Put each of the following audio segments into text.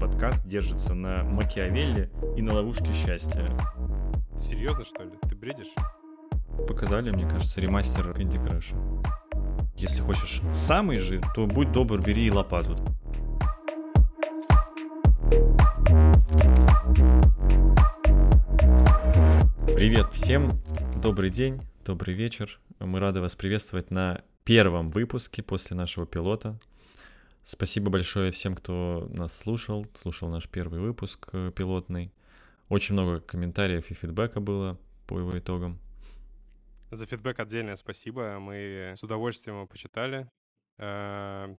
подкаст держится на Макиавелли и на ловушке счастья. Серьезно, что ли? Ты бредишь? Показали, мне кажется, ремастер Candy Crush. Если хочешь самый же, то будь добр, бери и лопату. Привет всем, добрый день, добрый вечер. Мы рады вас приветствовать на первом выпуске после нашего пилота. Спасибо большое всем, кто нас слушал, слушал наш первый выпуск э, пилотный. Очень много комментариев и фидбэка было по его итогам. За фидбэк отдельное спасибо. Мы с удовольствием его почитали. Э,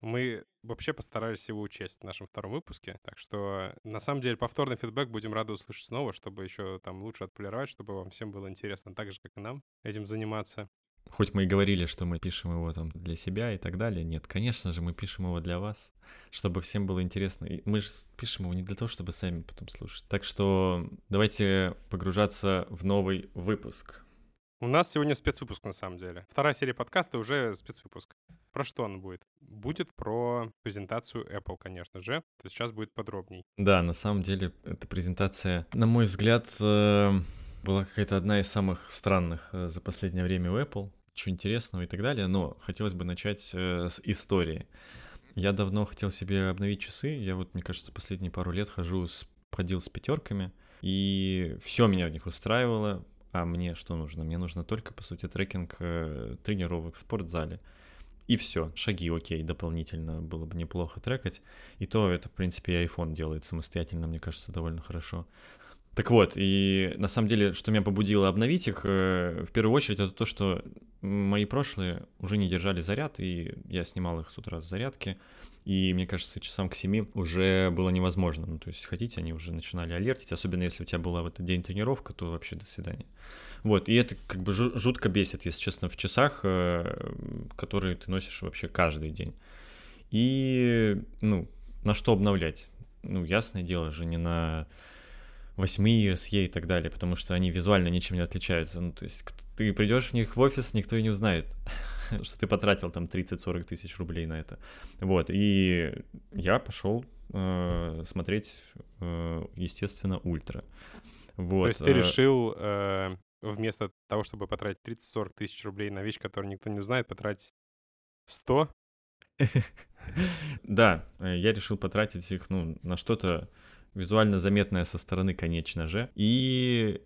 мы вообще постарались его учесть в нашем втором выпуске, так что на самом деле повторный фидбэк будем рады услышать снова, чтобы еще там лучше отполировать, чтобы вам всем было интересно так же, как и нам этим заниматься. Хоть мы и говорили, что мы пишем его там для себя и так далее, нет, конечно же, мы пишем его для вас, чтобы всем было интересно. И мы же пишем его не для того, чтобы сами потом слушать. Так что давайте погружаться в новый выпуск. У нас сегодня спецвыпуск, на самом деле. Вторая серия подкаста уже спецвыпуск. Про что он будет? Будет про презентацию Apple, конечно же. То сейчас будет подробней. Да, на самом деле, эта презентация, на мой взгляд, э, была какая-то одна из самых странных э, за последнее время у Apple чего интересного и так далее, но хотелось бы начать э, с истории. Я давно хотел себе обновить часы, я вот, мне кажется, последние пару лет хожу, с, ходил с пятерками, и все меня в них устраивало, а мне что нужно? Мне нужно только, по сути, трекинг э, тренировок в спортзале. И все, шаги окей, дополнительно было бы неплохо трекать. И то это, в принципе, и iPhone делает самостоятельно, мне кажется, довольно хорошо. Так вот, и на самом деле, что меня побудило обновить их, э, в первую очередь, это то, что мои прошлые уже не держали заряд, и я снимал их с утра с зарядки, и мне кажется, часам к семи уже было невозможно. Ну, то есть хотите, они уже начинали алертить, особенно если у тебя была в этот день тренировка, то вообще до свидания. Вот, и это как бы жутко бесит, если честно, в часах, э, которые ты носишь вообще каждый день. И, ну, на что обновлять? Ну, ясное дело же, не на 8 SE и так далее, потому что они визуально ничем не отличаются. Ну, то есть ты придешь в них в офис, никто и не узнает, что ты потратил там 30-40 тысяч рублей на это. Вот, и я пошел э, смотреть, э, естественно, ультра. Вот. То есть ты э, решил э, вместо того, чтобы потратить 30-40 тысяч рублей на вещь, которую никто не узнает, потратить 100? Да, э, я решил потратить их, ну, на что-то визуально заметная со стороны, конечно же. И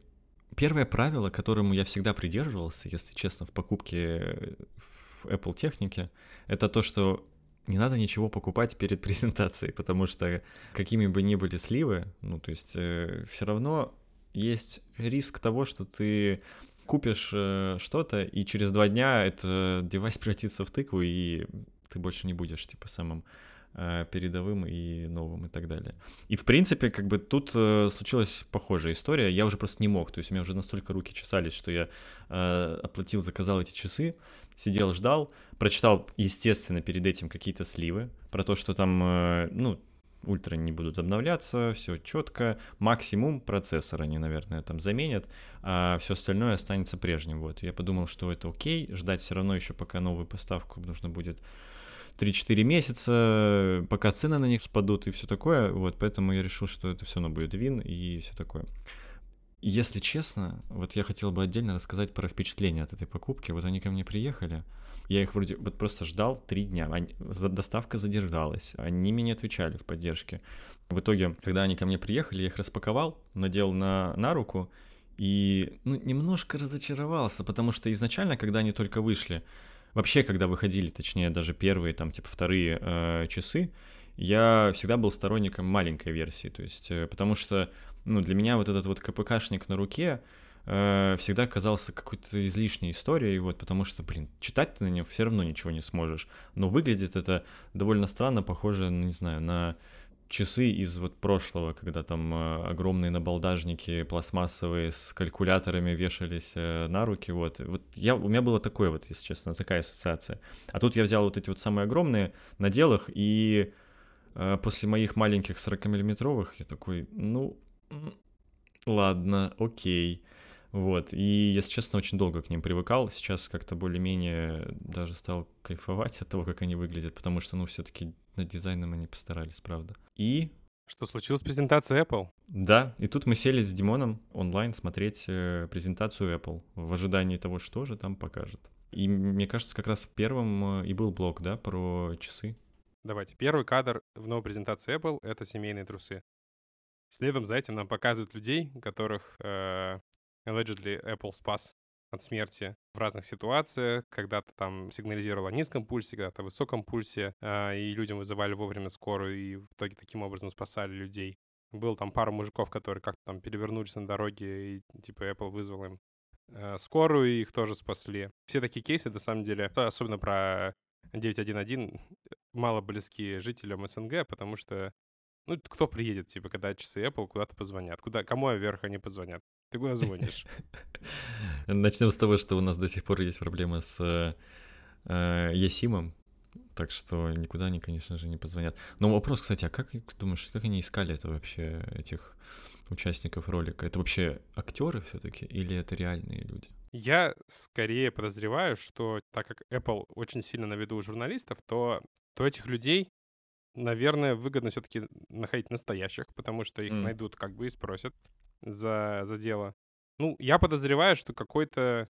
первое правило, которому я всегда придерживался, если честно, в покупке в Apple технике, это то, что не надо ничего покупать перед презентацией, потому что какими бы ни были сливы, ну, то есть э, все равно есть риск того, что ты купишь э, что-то, и через два дня этот девайс превратится в тыкву, и ты больше не будешь, типа, самым передовым и новым и так далее. И, в принципе, как бы тут э, случилась похожая история. Я уже просто не мог, то есть у меня уже настолько руки чесались, что я э, оплатил, заказал эти часы, сидел, ждал, прочитал, естественно, перед этим какие-то сливы про то, что там, э, ну, ультра не будут обновляться, все четко, максимум процессора они, наверное, там заменят, а все остальное останется прежним. Вот, я подумал, что это окей, ждать все равно еще пока новую поставку нужно будет 3-4 месяца, пока цены на них спадут и все такое. Вот, поэтому я решил, что это все равно будет вин и все такое. Если честно, вот я хотел бы отдельно рассказать про впечатления от этой покупки. Вот они ко мне приехали, я их вроде вот просто ждал три дня. Они, доставка задержалась, они мне не отвечали в поддержке. В итоге, когда они ко мне приехали, я их распаковал, надел на, на руку и ну, немножко разочаровался, потому что изначально, когда они только вышли, вообще, когда выходили, точнее, даже первые, там, типа, вторые э, часы, я всегда был сторонником маленькой версии, то есть, э, потому что, ну, для меня вот этот вот КПКшник на руке э, всегда казался какой-то излишней историей, вот, потому что, блин, читать ты на нем все равно ничего не сможешь, но выглядит это довольно странно, похоже, ну, не знаю, на часы из вот прошлого, когда там э, огромные набалдажники пластмассовые с калькуляторами вешались э, на руки, вот. Вот я, у меня было такое вот, если честно, такая ассоциация. А тут я взял вот эти вот самые огромные, надел их, и э, после моих маленьких 40-миллиметровых я такой, ну, ладно, окей. Вот, и, если честно, очень долго к ним привыкал. Сейчас как-то более-менее даже стал кайфовать от того, как они выглядят, потому что, ну, все таки над дизайном они постарались, правда. И Что случилось с презентацией Apple? Да, и тут мы сели с Димоном онлайн смотреть э, презентацию Apple в ожидании того, что же там покажет. И мне кажется, как раз первым э, и был блог, да, про часы. Давайте. Первый кадр в новой презентации Apple — это семейные трусы. Следом за этим нам показывают людей, которых э, allegedly Apple спас от смерти в разных ситуациях, когда-то там сигнализировал о низком пульсе, когда-то о высоком пульсе, э, и людям вызывали вовремя скорую, и в итоге таким образом спасали людей. Был там пару мужиков, которые как-то там перевернулись на дороге, и типа Apple вызвал им э, скорую, и их тоже спасли. Все такие кейсы, на самом деле, особенно про 911, мало близки жителям СНГ, потому что ну, кто приедет, типа, когда часы Apple куда-то позвонят? Куда, кому вверх они позвонят? Ты куда звонишь? Начнем с того, что у нас до сих пор есть проблемы с э, Ясимом, так что никуда они, конечно же, не позвонят. Но вопрос, кстати, а как думаешь, как они искали это вообще, этих участников ролика? Это вообще актеры все-таки или это реальные люди? Я скорее подозреваю, что так как Apple очень сильно на виду у журналистов, то, то этих людей, наверное, выгодно все-таки находить настоящих, потому что их mm. найдут как бы и спросят за, за дело. Ну, я подозреваю, что какой-то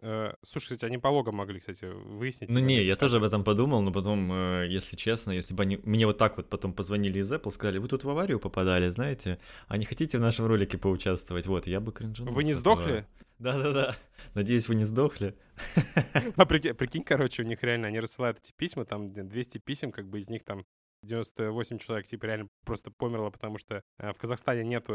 Э, слушай, кстати, они по логам могли, кстати, выяснить. Ну не, я тоже об этом подумал, но потом, э, если честно, если бы они мне вот так вот потом позвонили из Apple, сказали, вы тут в аварию попадали, знаете, а не хотите в нашем ролике поучаствовать? Вот, я бы кринжанул. Вы не сдохли? Да-да-да. Надеюсь, вы не сдохли. А прикинь, прикинь, короче, у них реально, они рассылают эти письма, там 200 писем, как бы из них там 98 человек, типа, реально просто померло, потому что э, в Казахстане нету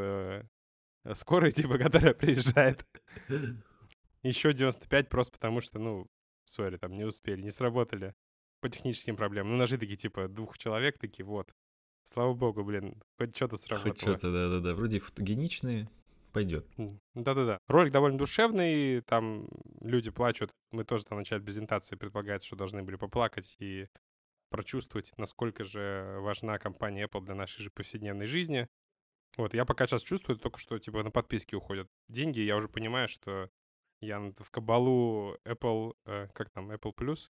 скорой, типа, которая приезжает. Еще 95 просто потому, что, ну, сори, там не успели, не сработали по техническим проблемам. Ну, ножи такие, типа, двух человек, такие, вот. Слава богу, блин, хоть что-то сработало. Хоть что-то, да-да-да. Вроде фотогеничные, пойдет. Да-да-да. Ролик довольно душевный, там люди плачут. Мы тоже там в начале презентации предполагается, что должны были поплакать и прочувствовать, насколько же важна компания Apple для нашей же повседневной жизни. Вот, я пока сейчас чувствую только, что, типа, на подписки уходят деньги, я уже понимаю, что я в кабалу Apple, э, как там, Apple Plus?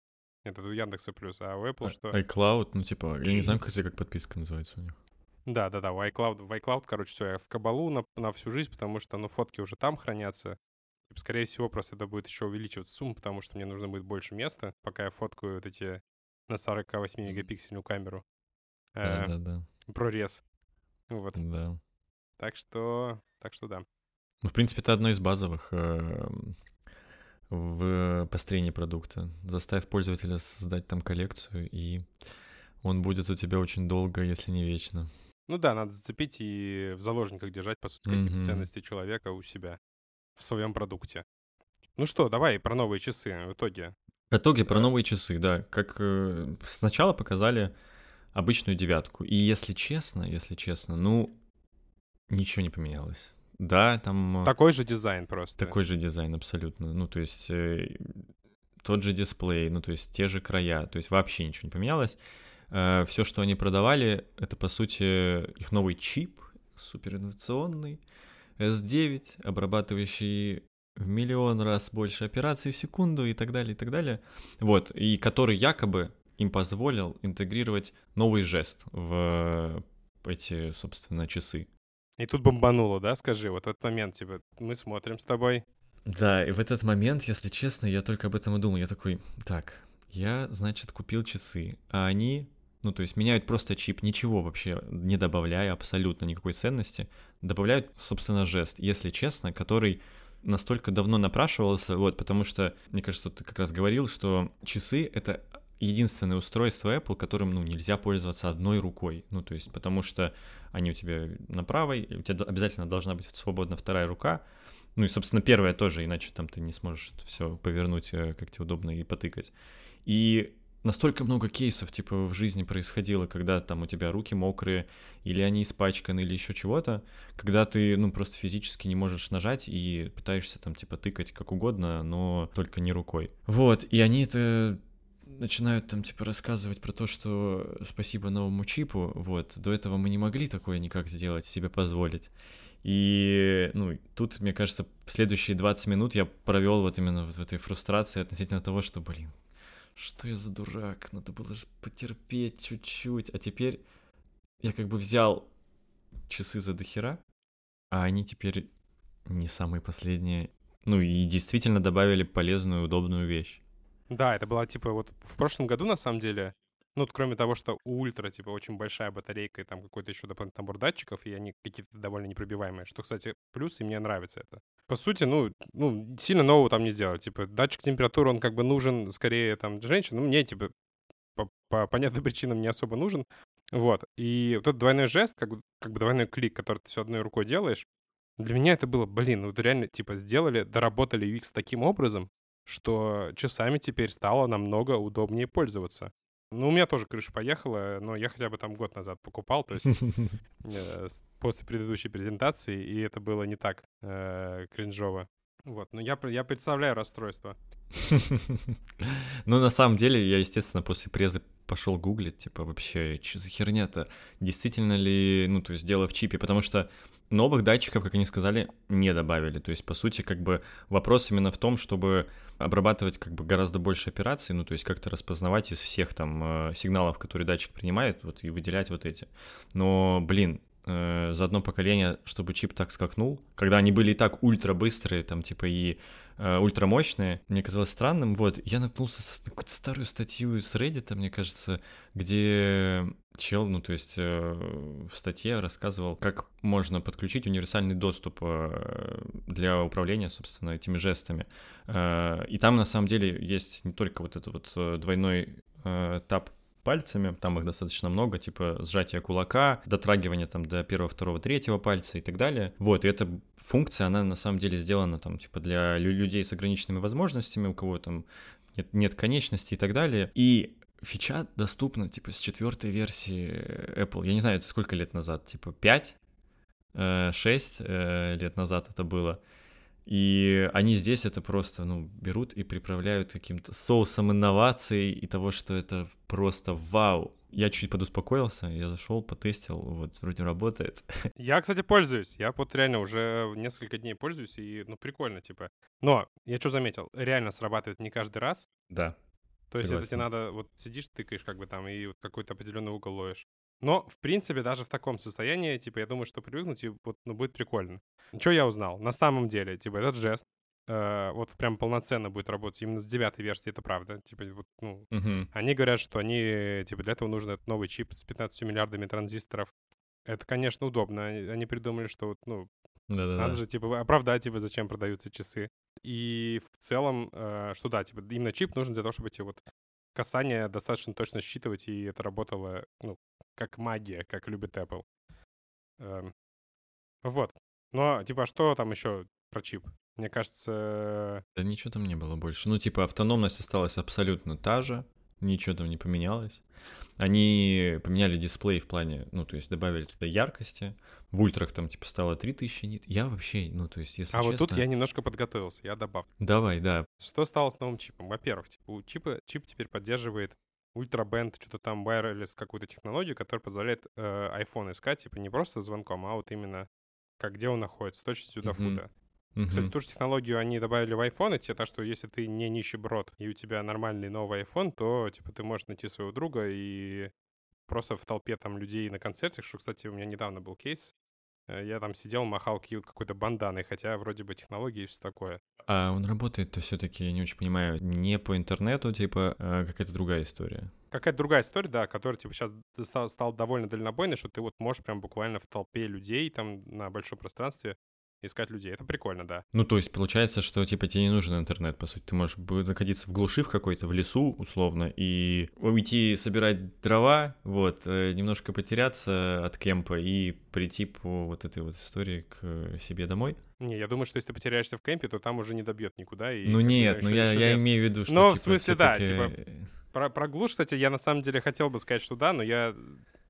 Нет, это у Яндекса Плюс, а у Apple а, что? iCloud, ну типа, я не знаю, кстати, как подписка называется у них. Да, да, да, у iCloud, в iCloud, короче, все, я в кабалу на, на всю жизнь, потому что, ну, фотки уже там хранятся. Типа, скорее всего, просто это будет еще увеличиваться сумма, потому что мне нужно будет больше места, пока я фоткаю вот эти на 48 мегапиксельную камеру. Э, да, да. Прорез. Вот. Да. Так что, так что да. Ну, в принципе, это одно из базовых э, в построении продукта. Заставь пользователя создать там коллекцию, и он будет у тебя очень долго, если не вечно. Ну да, надо зацепить и в заложниках держать, по сути, какие-то mm-hmm. ценности человека у себя в своем продукте. Ну что, давай про новые часы в итоге. В итоге про новые часы, да. Как э, сначала показали обычную девятку. И если честно, если честно, ну, ничего не поменялось. Да, там... Э, такой же дизайн просто. Такой же дизайн, абсолютно. Ну, то есть э, тот же дисплей, ну, то есть те же края, то есть вообще ничего не поменялось. Э, все, что они продавали, это, по сути, их новый чип, суперинновационный, S9, обрабатывающий в миллион раз больше операций в секунду и так далее, и так далее. Вот, и который якобы им позволил интегрировать новый жест в эти, собственно, часы. И тут бомбануло, да, скажи, вот в этот момент, типа, мы смотрим с тобой. Да, и в этот момент, если честно, я только об этом и думал. Я такой, так, я, значит, купил часы, а они, ну, то есть меняют просто чип, ничего вообще не добавляя, абсолютно никакой ценности, добавляют, собственно, жест, если честно, который настолько давно напрашивался, вот, потому что, мне кажется, ты как раз говорил, что часы — это единственное устройство Apple, которым, ну, нельзя пользоваться одной рукой. Ну, то есть, потому что они у тебя на правой, у тебя обязательно должна быть свободна вторая рука. Ну и, собственно, первая тоже, иначе там ты не сможешь все повернуть, э, как тебе удобно, и потыкать. И настолько много кейсов, типа, в жизни происходило, когда там у тебя руки мокрые, или они испачканы, или еще чего-то, когда ты, ну, просто физически не можешь нажать и пытаешься там, типа, тыкать как угодно, но только не рукой. Вот, и они это начинают там типа рассказывать про то, что спасибо новому чипу, вот, до этого мы не могли такое никак сделать, себе позволить. И, ну, тут, мне кажется, следующие 20 минут я провел вот именно в этой фрустрации относительно того, что, блин, что я за дурак, надо было же потерпеть чуть-чуть, а теперь я как бы взял часы за дохера, а они теперь не самые последние. Ну и действительно добавили полезную, удобную вещь. Да, это была типа вот в прошлом году на самом деле ну, кроме того, что у ультра, типа, очень большая батарейка и там какой-то еще дополнительный набор датчиков, и они какие-то довольно непробиваемые, что, кстати, плюс, и мне нравится это. По сути, ну, ну, сильно нового там не сделать. Типа, датчик температуры, он как бы нужен скорее там женщинам. Ну, мне, типа, по, по понятным причинам не особо нужен. Вот. И вот этот двойной жест, как, как бы двойной клик, который ты все одной рукой делаешь, для меня это было, блин, вот реально, типа, сделали, доработали UX таким образом, что часами теперь стало намного удобнее пользоваться. Ну, у меня тоже крыша поехала, но я хотя бы там год назад покупал, то есть э, после предыдущей презентации, и это было не так э, кринжово. Вот, но я, я представляю расстройство. Ну, на самом деле, я, естественно, после презы пошел гуглить, типа, вообще, что за херня-то? Действительно ли, ну, то есть дело в чипе? Потому что новых датчиков, как они сказали, не добавили. То есть, по сути, как бы вопрос именно в том, чтобы обрабатывать как бы гораздо больше операций, ну, то есть как-то распознавать из всех там э, сигналов, которые датчик принимает, вот, и выделять вот эти. Но, блин, э, за одно поколение, чтобы чип так скакнул, когда они были и так ультра быстрые, там, типа, и э, ультрамощные, мне казалось странным, вот, я наткнулся на какую-то старую статью с Reddit, мне кажется, где чел, ну, то есть э, в статье рассказывал, как можно подключить универсальный доступ э, для управления, собственно, этими жестами. Э, и там, на самом деле, есть не только вот этот вот э, двойной э, тап пальцами, там их достаточно много, типа сжатие кулака, дотрагивание там до первого, второго, третьего пальца и так далее. Вот, и эта функция, она на самом деле сделана там, типа, для людей с ограниченными возможностями, у кого там нет, нет конечности и так далее. И фича доступна, типа, с четвертой версии Apple. Я не знаю, это сколько лет назад, типа, 5, 6 э, э, лет назад это было. И они здесь это просто, ну, берут и приправляют каким-то соусом инноваций и того, что это просто вау. Я чуть подуспокоился, я зашел, потестил, вот, вроде работает. Я, кстати, пользуюсь. Я вот реально уже несколько дней пользуюсь, и, ну, прикольно, типа. Но, я что заметил, реально срабатывает не каждый раз. Да. То есть это тебе надо, вот сидишь, тыкаешь как бы там, и вот какой-то определенный угол ловишь. Но, в принципе, даже в таком состоянии, типа, я думаю, что привыкнуть, и вот, ну, будет прикольно. Что я узнал? На самом деле, типа, этот жест, э, вот прям полноценно будет работать именно с девятой версии, это правда. Типа, вот, ну, uh-huh. они говорят, что они, типа, для этого нужен этот новый чип с 15 миллиардами транзисторов. Это, конечно, удобно. Они, они придумали, что вот, ну, Да-да-да. надо же, типа, оправдать, типа, зачем продаются часы. И в целом, э, что да, типа, именно чип нужен для того, чтобы эти вот касания достаточно точно считывать, и это работало, ну, как магия, как любит Apple. Эм, вот. Но, типа, а что там еще про чип? Мне кажется... Да ничего там не было больше. Ну, типа, автономность осталась абсолютно та же, ничего там не поменялось. Они поменяли дисплей в плане, ну, то есть добавили туда яркости. В ультрах там, типа, стало 3000 нит. Я вообще, ну, то есть, если А честно... вот тут я немножко подготовился, я добавлю. Давай, да. Что стало с новым чипом? Во-первых, типа, у чипа, чип теперь поддерживает ультрабенд, что-то там wireless, какую-то технологию, которая позволяет э, iPhone искать, типа, не просто звонком, а вот именно как где он находится, с точностью до фута. Mm-hmm. Кстати, ту же технологию они добавили в iPhone, и те, так что если ты не нищеброд, и у тебя нормальный новый iPhone, то, типа, ты можешь найти своего друга и просто в толпе там людей на концертах, что, кстати, у меня недавно был кейс, Э, я там сидел, махал какой-то банданой, хотя вроде бы технологии и все такое. А он работает-то все-таки, я не очень понимаю, не по интернету, типа, а какая-то другая история. Какая-то другая история, да, которая, типа, сейчас стал, стал довольно дальнобойной, что ты вот можешь прям буквально в толпе людей там на большом пространстве искать людей. Это прикольно, да. Ну, то есть получается, что, типа, тебе не нужен интернет, по сути. Ты можешь находиться в глуши в какой-то, в лесу, условно, и уйти собирать дрова, вот, э, немножко потеряться от кемпа и прийти по вот этой вот истории к себе домой. Не, я думаю, что если ты потеряешься в кемпе, то там уже не добьет никуда. И ну нет, ну я, я имею в виду, что... Ну, типа, в смысле, да, типа... Про, про глушь, кстати, я на самом деле хотел бы сказать, что да, но я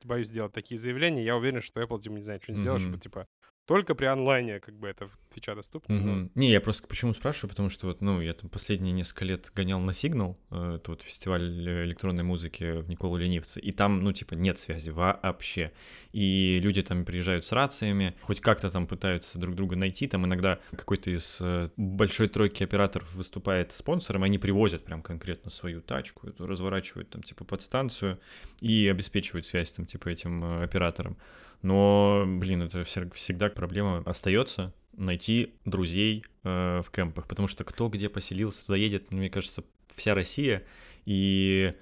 боюсь сделать такие заявления. Я уверен, что Apple, типа, не знает, что mm-hmm. сделать, чтобы, типа, только при онлайне как бы эта фича доступна. Mm-hmm. Но... Не, я просто почему спрашиваю, потому что вот, ну, я там последние несколько лет гонял на Сигнал, э, это вот фестиваль электронной музыки в Николу Ленивце, и там, ну, типа, нет связи вообще. И люди там приезжают с рациями, хоть как-то там пытаются друг друга найти, там иногда какой-то из э, большой тройки операторов выступает спонсором, они привозят прям конкретно свою тачку, эту разворачивают там, типа, подстанцию и обеспечивают связь там, типа, этим э, операторам. Но, блин, это всегда проблема остается найти друзей э, в кемпах, потому что кто где поселился, туда едет, мне кажется, вся Россия, и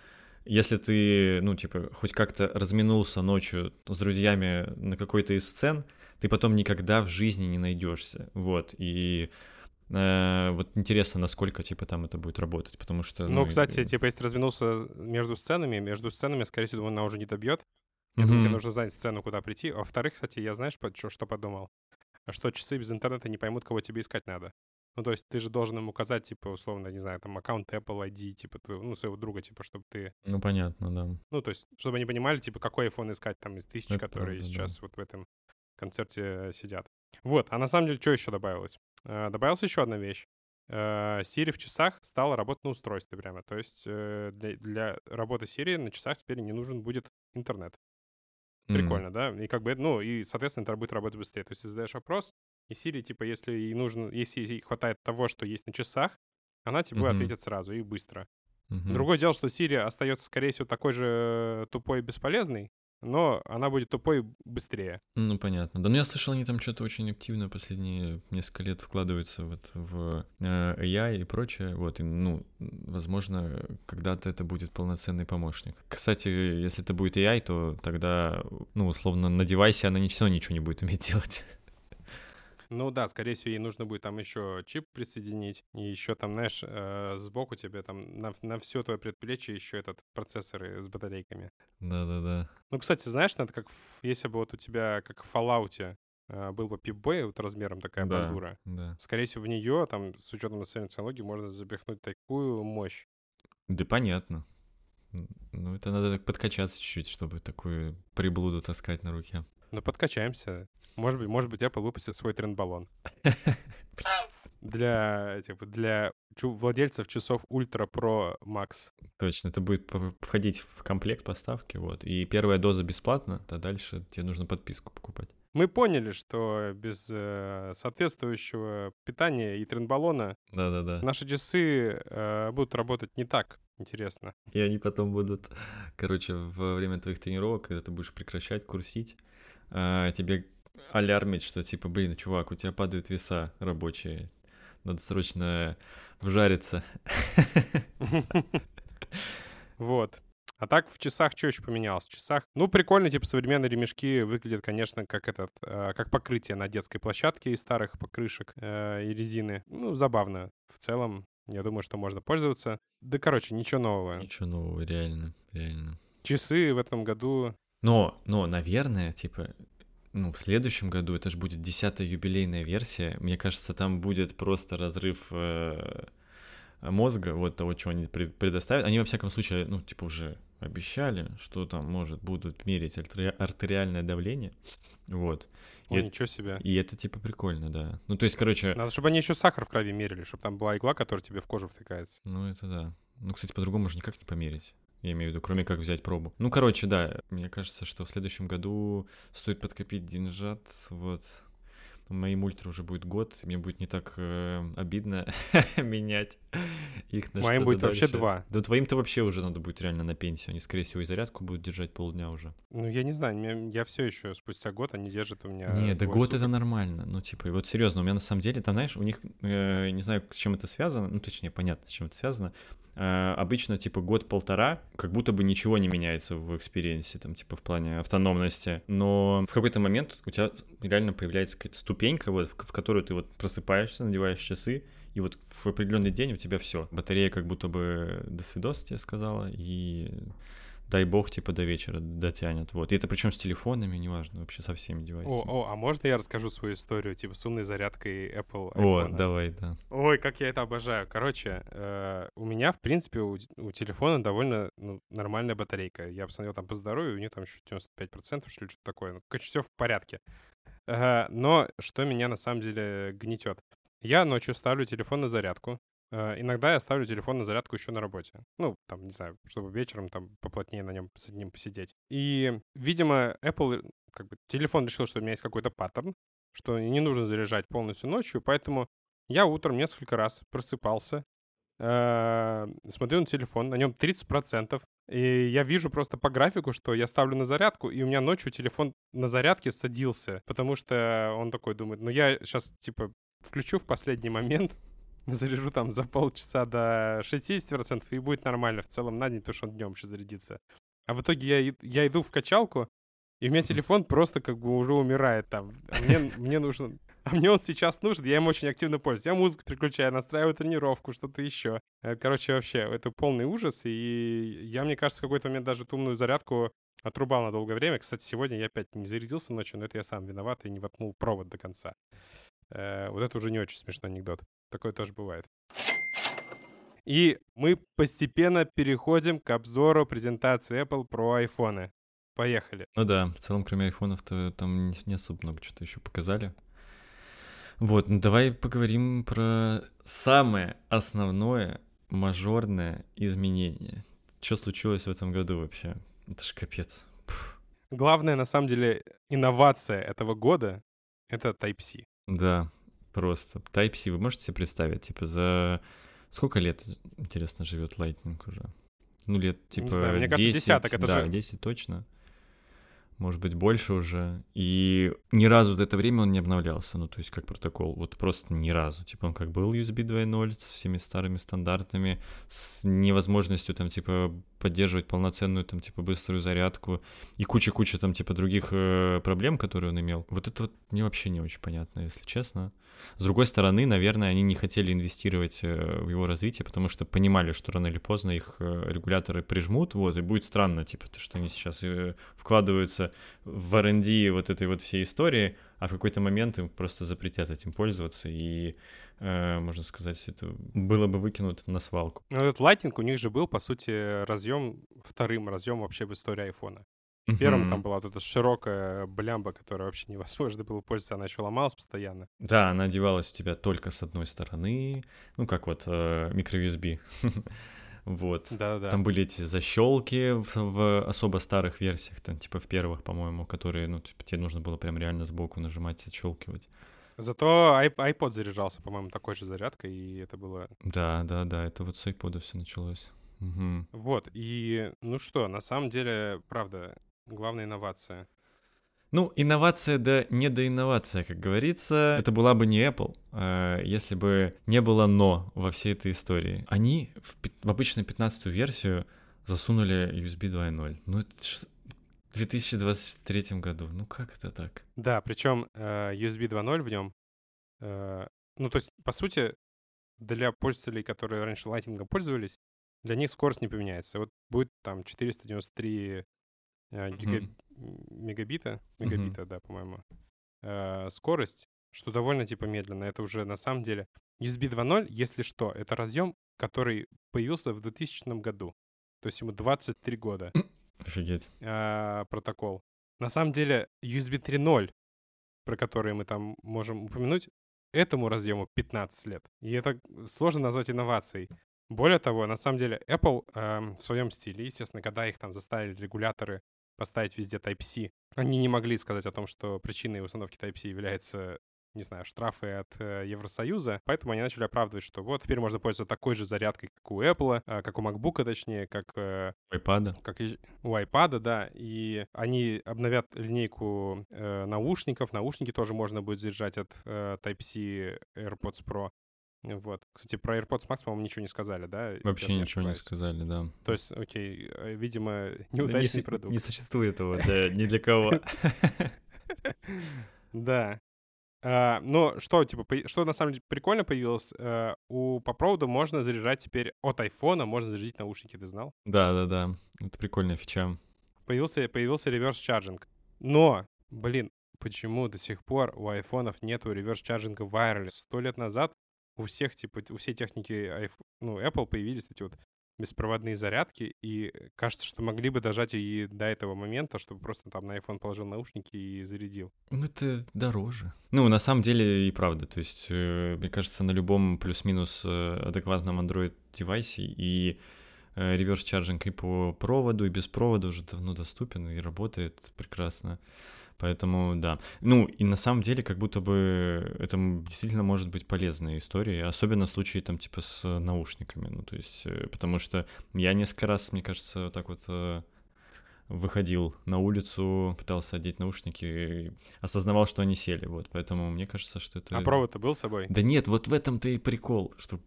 если ты, ну, типа, хоть как-то разминулся ночью с друзьями на какой-то из сцен, ты потом никогда в жизни не найдешься, вот, и э, вот интересно, насколько, типа, там это будет работать, потому что... Ну, ну кстати, и... типа, если разминулся между сценами, между сценами, скорее всего, она уже не добьет, я mm-hmm. думаю, тебе нужно знать сцену, куда прийти. А во-вторых, кстати, я знаешь, что, что подумал? Что часы без интернета не поймут, кого тебе искать надо. Ну, то есть ты же должен им указать, типа, условно, не знаю, там, аккаунт Apple ID, типа, твоего, ну, своего друга, типа, чтобы ты... Ну, понятно, да. Ну, то есть, чтобы они понимали, типа, какой iPhone искать там из тысяч, Это которые правда, сейчас да. вот в этом концерте э, сидят. Вот, а на самом деле, что еще добавилось? Uh, добавилась еще одна вещь. Uh, Siri в часах стала работать на устройстве прямо. То есть для, для работы Siri на часах теперь не нужен будет интернет. Прикольно, mm. да? И как бы, ну, и, соответственно, это будет работать быстрее. То есть ты задаешь вопрос, и Siri, типа, если ей нужно, если ей хватает того, что есть на часах, она тебе mm-hmm. ответит сразу и быстро. Mm-hmm. Другое дело, что Siri остается, скорее всего, такой же тупой и бесполезный, но она будет тупой быстрее. Ну, понятно. Да, ну я слышал, они там что-то очень активно последние несколько лет вкладываются вот в э, AI и прочее, вот, и, ну, возможно, когда-то это будет полноценный помощник. Кстати, если это будет AI, то тогда, ну, условно, на девайсе она все ничего не будет уметь делать. Ну да, скорее всего, ей нужно будет там еще чип присоединить, и еще там, знаешь, э, сбоку тебе там на, на все твое предплечье еще этот процессоры с батарейками. Да-да-да. Ну, кстати, знаешь, это как если бы вот у тебя, как в Fallout, э, был бы пип-бой вот размером такая да, бандура, да. скорее всего, в нее, там, с учетом настоящей технологии, можно запихнуть такую мощь. Да понятно. Ну, это надо так подкачаться чуть-чуть, чтобы такую приблуду таскать на руке. Ну, подкачаемся. Может быть, может быть, Apple выпустит свой тренд-баллон. Для, типа, для владельцев часов Ultra Pro Max. Точно, это будет входить в комплект поставки, вот. И первая доза бесплатна, то дальше тебе нужно подписку покупать. Мы поняли, что без э, соответствующего питания и трендбаллона да-да-да. наши часы э, будут работать не так интересно. И они потом будут, короче, во время твоих тренировок, когда ты будешь прекращать курсить, э, тебе алярмить, что типа, блин, чувак, у тебя падают веса рабочие, надо срочно вжариться. Вот. А так в часах что еще поменялось? В часах, ну, прикольно, типа, современные ремешки выглядят, конечно, как этот, э, как покрытие на детской площадке из старых покрышек э, и резины. Ну, забавно. В целом, я думаю, что можно пользоваться. Да, короче, ничего нового. Ничего нового, реально, реально. Часы в этом году... Но, но, наверное, типа, ну, в следующем году, это же будет десятая юбилейная версия, мне кажется, там будет просто разрыв э, мозга, вот того, что они предоставят. Они, во всяком случае, ну, типа, уже обещали, что там, может, будут мерить артериальное давление, вот. Ой, и ничего себе. И это, типа, прикольно, да. Ну, то есть, короче... Надо, чтобы они еще сахар в крови мерили, чтобы там была игла, которая тебе в кожу втыкается. Ну, это да. Ну, кстати, по-другому же никак не померить. Я имею в виду, кроме как взять пробу. Ну, короче, да, мне кажется, что в следующем году стоит подкопить деньжат, вот, моим ультра уже будет год, мне будет не так э, обидно менять их на Моим будет дальше. вообще два. Да твоим-то вообще уже надо будет реально на пенсию. Они, скорее всего, и зарядку будут держать полдня уже. Ну, я не знаю, я все еще спустя год, они держат у меня... Не, да год суток. это нормально. Ну, типа, и вот серьезно, у меня на самом деле, ты знаешь, у них, э, не знаю, с чем это связано, ну, точнее, понятно, с чем это связано, обычно типа год-полтора, как будто бы ничего не меняется в экспириенсе, там типа в плане автономности, но в какой-то момент у тебя реально появляется какая-то ступенька, вот, в, в которую ты вот просыпаешься, надеваешь часы, и вот в определенный день у тебя все. Батарея как будто бы до свидос тебе сказала, и дай бог, типа, до вечера дотянет. Вот. И это причем с телефонами, неважно, вообще со всеми девайсами. О, о, а можно я расскажу свою историю, типа, с умной зарядкой Apple iPhone? О, давай, да. Ой, как я это обожаю. Короче, э, у меня, в принципе, у, у телефона довольно ну, нормальная батарейка. Я посмотрел там по здоровью, у нее там еще 95%, что ли, что-то такое. Ну, короче, все в порядке. Э, но что меня на самом деле гнетет? Я ночью ставлю телефон на зарядку, иногда я ставлю телефон на зарядку еще на работе. Ну, там, не знаю, чтобы вечером там поплотнее на нем с ним посидеть. И, видимо, Apple, как бы, телефон решил, что у меня есть какой-то паттерн, что не нужно заряжать полностью ночью, поэтому я утром несколько раз просыпался, э, смотрю на телефон, на нем 30%, и я вижу просто по графику, что я ставлю на зарядку, и у меня ночью телефон на зарядке садился, потому что он такой думает, ну я сейчас, типа, включу в последний момент, заряжу там за полчаса до 60%, и будет нормально в целом на день, потому что он днем еще зарядится. А в итоге я, я иду в качалку, и у меня телефон просто как бы уже умирает там. А мне, мне нужно... А мне он сейчас нужен, я им очень активно пользуюсь. Я музыку переключаю, настраиваю тренировку, что-то еще. Э, короче, вообще, это полный ужас. И я, мне кажется, в какой-то момент даже умную зарядку отрубал на долгое время. Кстати, сегодня я опять не зарядился ночью, но это я сам виноват и не воткнул провод до конца. Э, вот это уже не очень смешной анекдот. Такое тоже бывает. И мы постепенно переходим к обзору презентации Apple про айфоны. Поехали. Ну да, в целом, кроме айфонов-то там не, особо много что-то еще показали. Вот, ну давай поговорим про самое основное мажорное изменение. Что случилось в этом году вообще? Это ж капец. Пфф. Главная, на самом деле, инновация этого года — это Type-C. Да, просто. Type-C, вы можете себе представить, типа, за сколько лет, интересно, живет Lightning уже? Ну, лет, типа, Не знаю, мне кажется, 10, десяток, это да, же- 10 точно. Может быть, больше уже. И ни разу в это время он не обновлялся, ну, то есть как протокол. Вот просто ни разу. Типа он как был USB 2.0 с всеми старыми стандартами, с невозможностью там, типа, поддерживать полноценную там, типа, быструю зарядку и куча-куча там, типа, других э, проблем, которые он имел. Вот это вот мне вообще не очень понятно, если честно. С другой стороны, наверное, они не хотели инвестировать э, в его развитие, потому что понимали, что рано или поздно их э, регуляторы прижмут, вот, и будет странно, типа, то, что они сейчас э, вкладываются в R&D вот этой вот всей истории, а в какой-то момент им просто запретят этим пользоваться, и, можно сказать, это было бы выкинуто на свалку. Ну, этот Lightning у них же был, по сути, разъем, вторым разъем вообще в истории айфона. Первым Мгм. там была вот эта широкая блямба, которая вообще невозможно было пользоваться, она еще ломалась постоянно. Да, она одевалась у тебя только с одной стороны, ну, как вот э, микро-USB. Вот. Да-да-да. Там были эти защелки в, в особо старых версиях, там типа в первых, по-моему, которые, ну, типа, тебе нужно было прям реально сбоку нажимать, отщелкивать. Зато iP- iPod заряжался, по-моему, такой же зарядкой, и это было... Да, да, да, это вот с iPod все началось. Мгм. Вот, и ну что, на самом деле, правда, главная инновация. Ну, инновация да не до инновация, как говорится. Это была бы не Apple, э, если бы не было «но» во всей этой истории. Они в, в обычную 15 версию засунули USB 2.0. Ну, это ж в 2023 году. Ну, как это так? Да, причем USB 2.0 в нем, э, ну, то есть, по сути, для пользователей, которые раньше Lightning пользовались, для них скорость не поменяется. Вот будет там 493 э, гига- Мгм. мегабита, мегабита, да, по-моему, э, скорость, что довольно, типа, медленно. Это уже, на самом деле, USB 2.0, если что, это разъем, который появился в 2000 году. То есть ему 23 года Офигеть. а, протокол. На самом деле USB 3.0, про который мы там можем упомянуть, этому разъему 15 лет. И это сложно назвать инновацией. Более того, на самом деле Apple эм, в своем стиле, естественно, когда их там заставили регуляторы поставить везде Type-C, они не могли сказать о том, что причиной установки Type-C является не знаю, штрафы от э, Евросоюза, поэтому они начали оправдывать, что вот теперь можно пользоваться такой же зарядкой, как у Apple, э, как у MacBook, точнее, как э, iPad. как и у iPad, да, и они обновят линейку э, наушников. Наушники тоже можно будет заряжать от э, Type-C AirPods Pro. Вот. Кстати, про AirPods Max, по-моему, ничего не сказали, да? Вообще Я ничего не сказали, да. То есть, окей, э, видимо, Да неудачный не, с- продукт. не существует его, да, ни для кого. Да. А, но что, типа, что на самом деле прикольно появилось, э, у по проводу можно заряжать теперь от айфона, можно зарядить наушники, ты знал? Да, да, да. Это прикольная фича. появился, появился реверс-чарджинг. Но, блин, почему до сих пор у айфонов нету реверс-чарджинга wireless? Сто лет назад у всех, типа, у всей техники ну, Apple появились эти вот беспроводные зарядки, и кажется, что могли бы дожать и до этого момента, чтобы просто там на iPhone положил наушники и зарядил. Ну, это дороже. Ну, на самом деле и правда. То есть, э, мне кажется, на любом плюс-минус э, адекватном Android-девайсе и реверс-чарджинг и по проводу, и без провода уже давно доступен и работает прекрасно. Поэтому, да. Ну, и на самом деле, как будто бы это действительно может быть полезной историей, особенно в случае, там, типа, с наушниками, ну, то есть, э, потому что я несколько раз, мне кажется, так вот э, выходил на улицу, пытался одеть наушники, и осознавал, что они сели, вот, поэтому мне кажется, что это... А провод-то был с собой? Да нет, вот в этом-то и прикол, что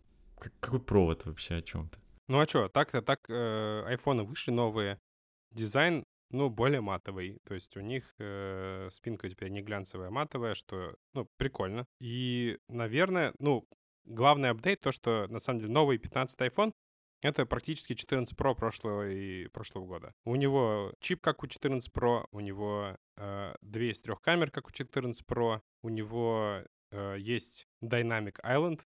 какой провод вообще о чем-то? Ну а что, так-то так, э, айфоны вышли новые, дизайн ну, более матовый. То есть у них э, спинка теперь не глянцевая, а матовая, что, ну, прикольно. И, наверное, ну, главный апдейт, то, что, на самом деле, новый 15 iPhone, это практически 14 Pro прошлого и прошлого года. У него чип, как у 14 Pro, у него э, две из трех камер, как у 14 Pro, у него э, есть Dynamic Island,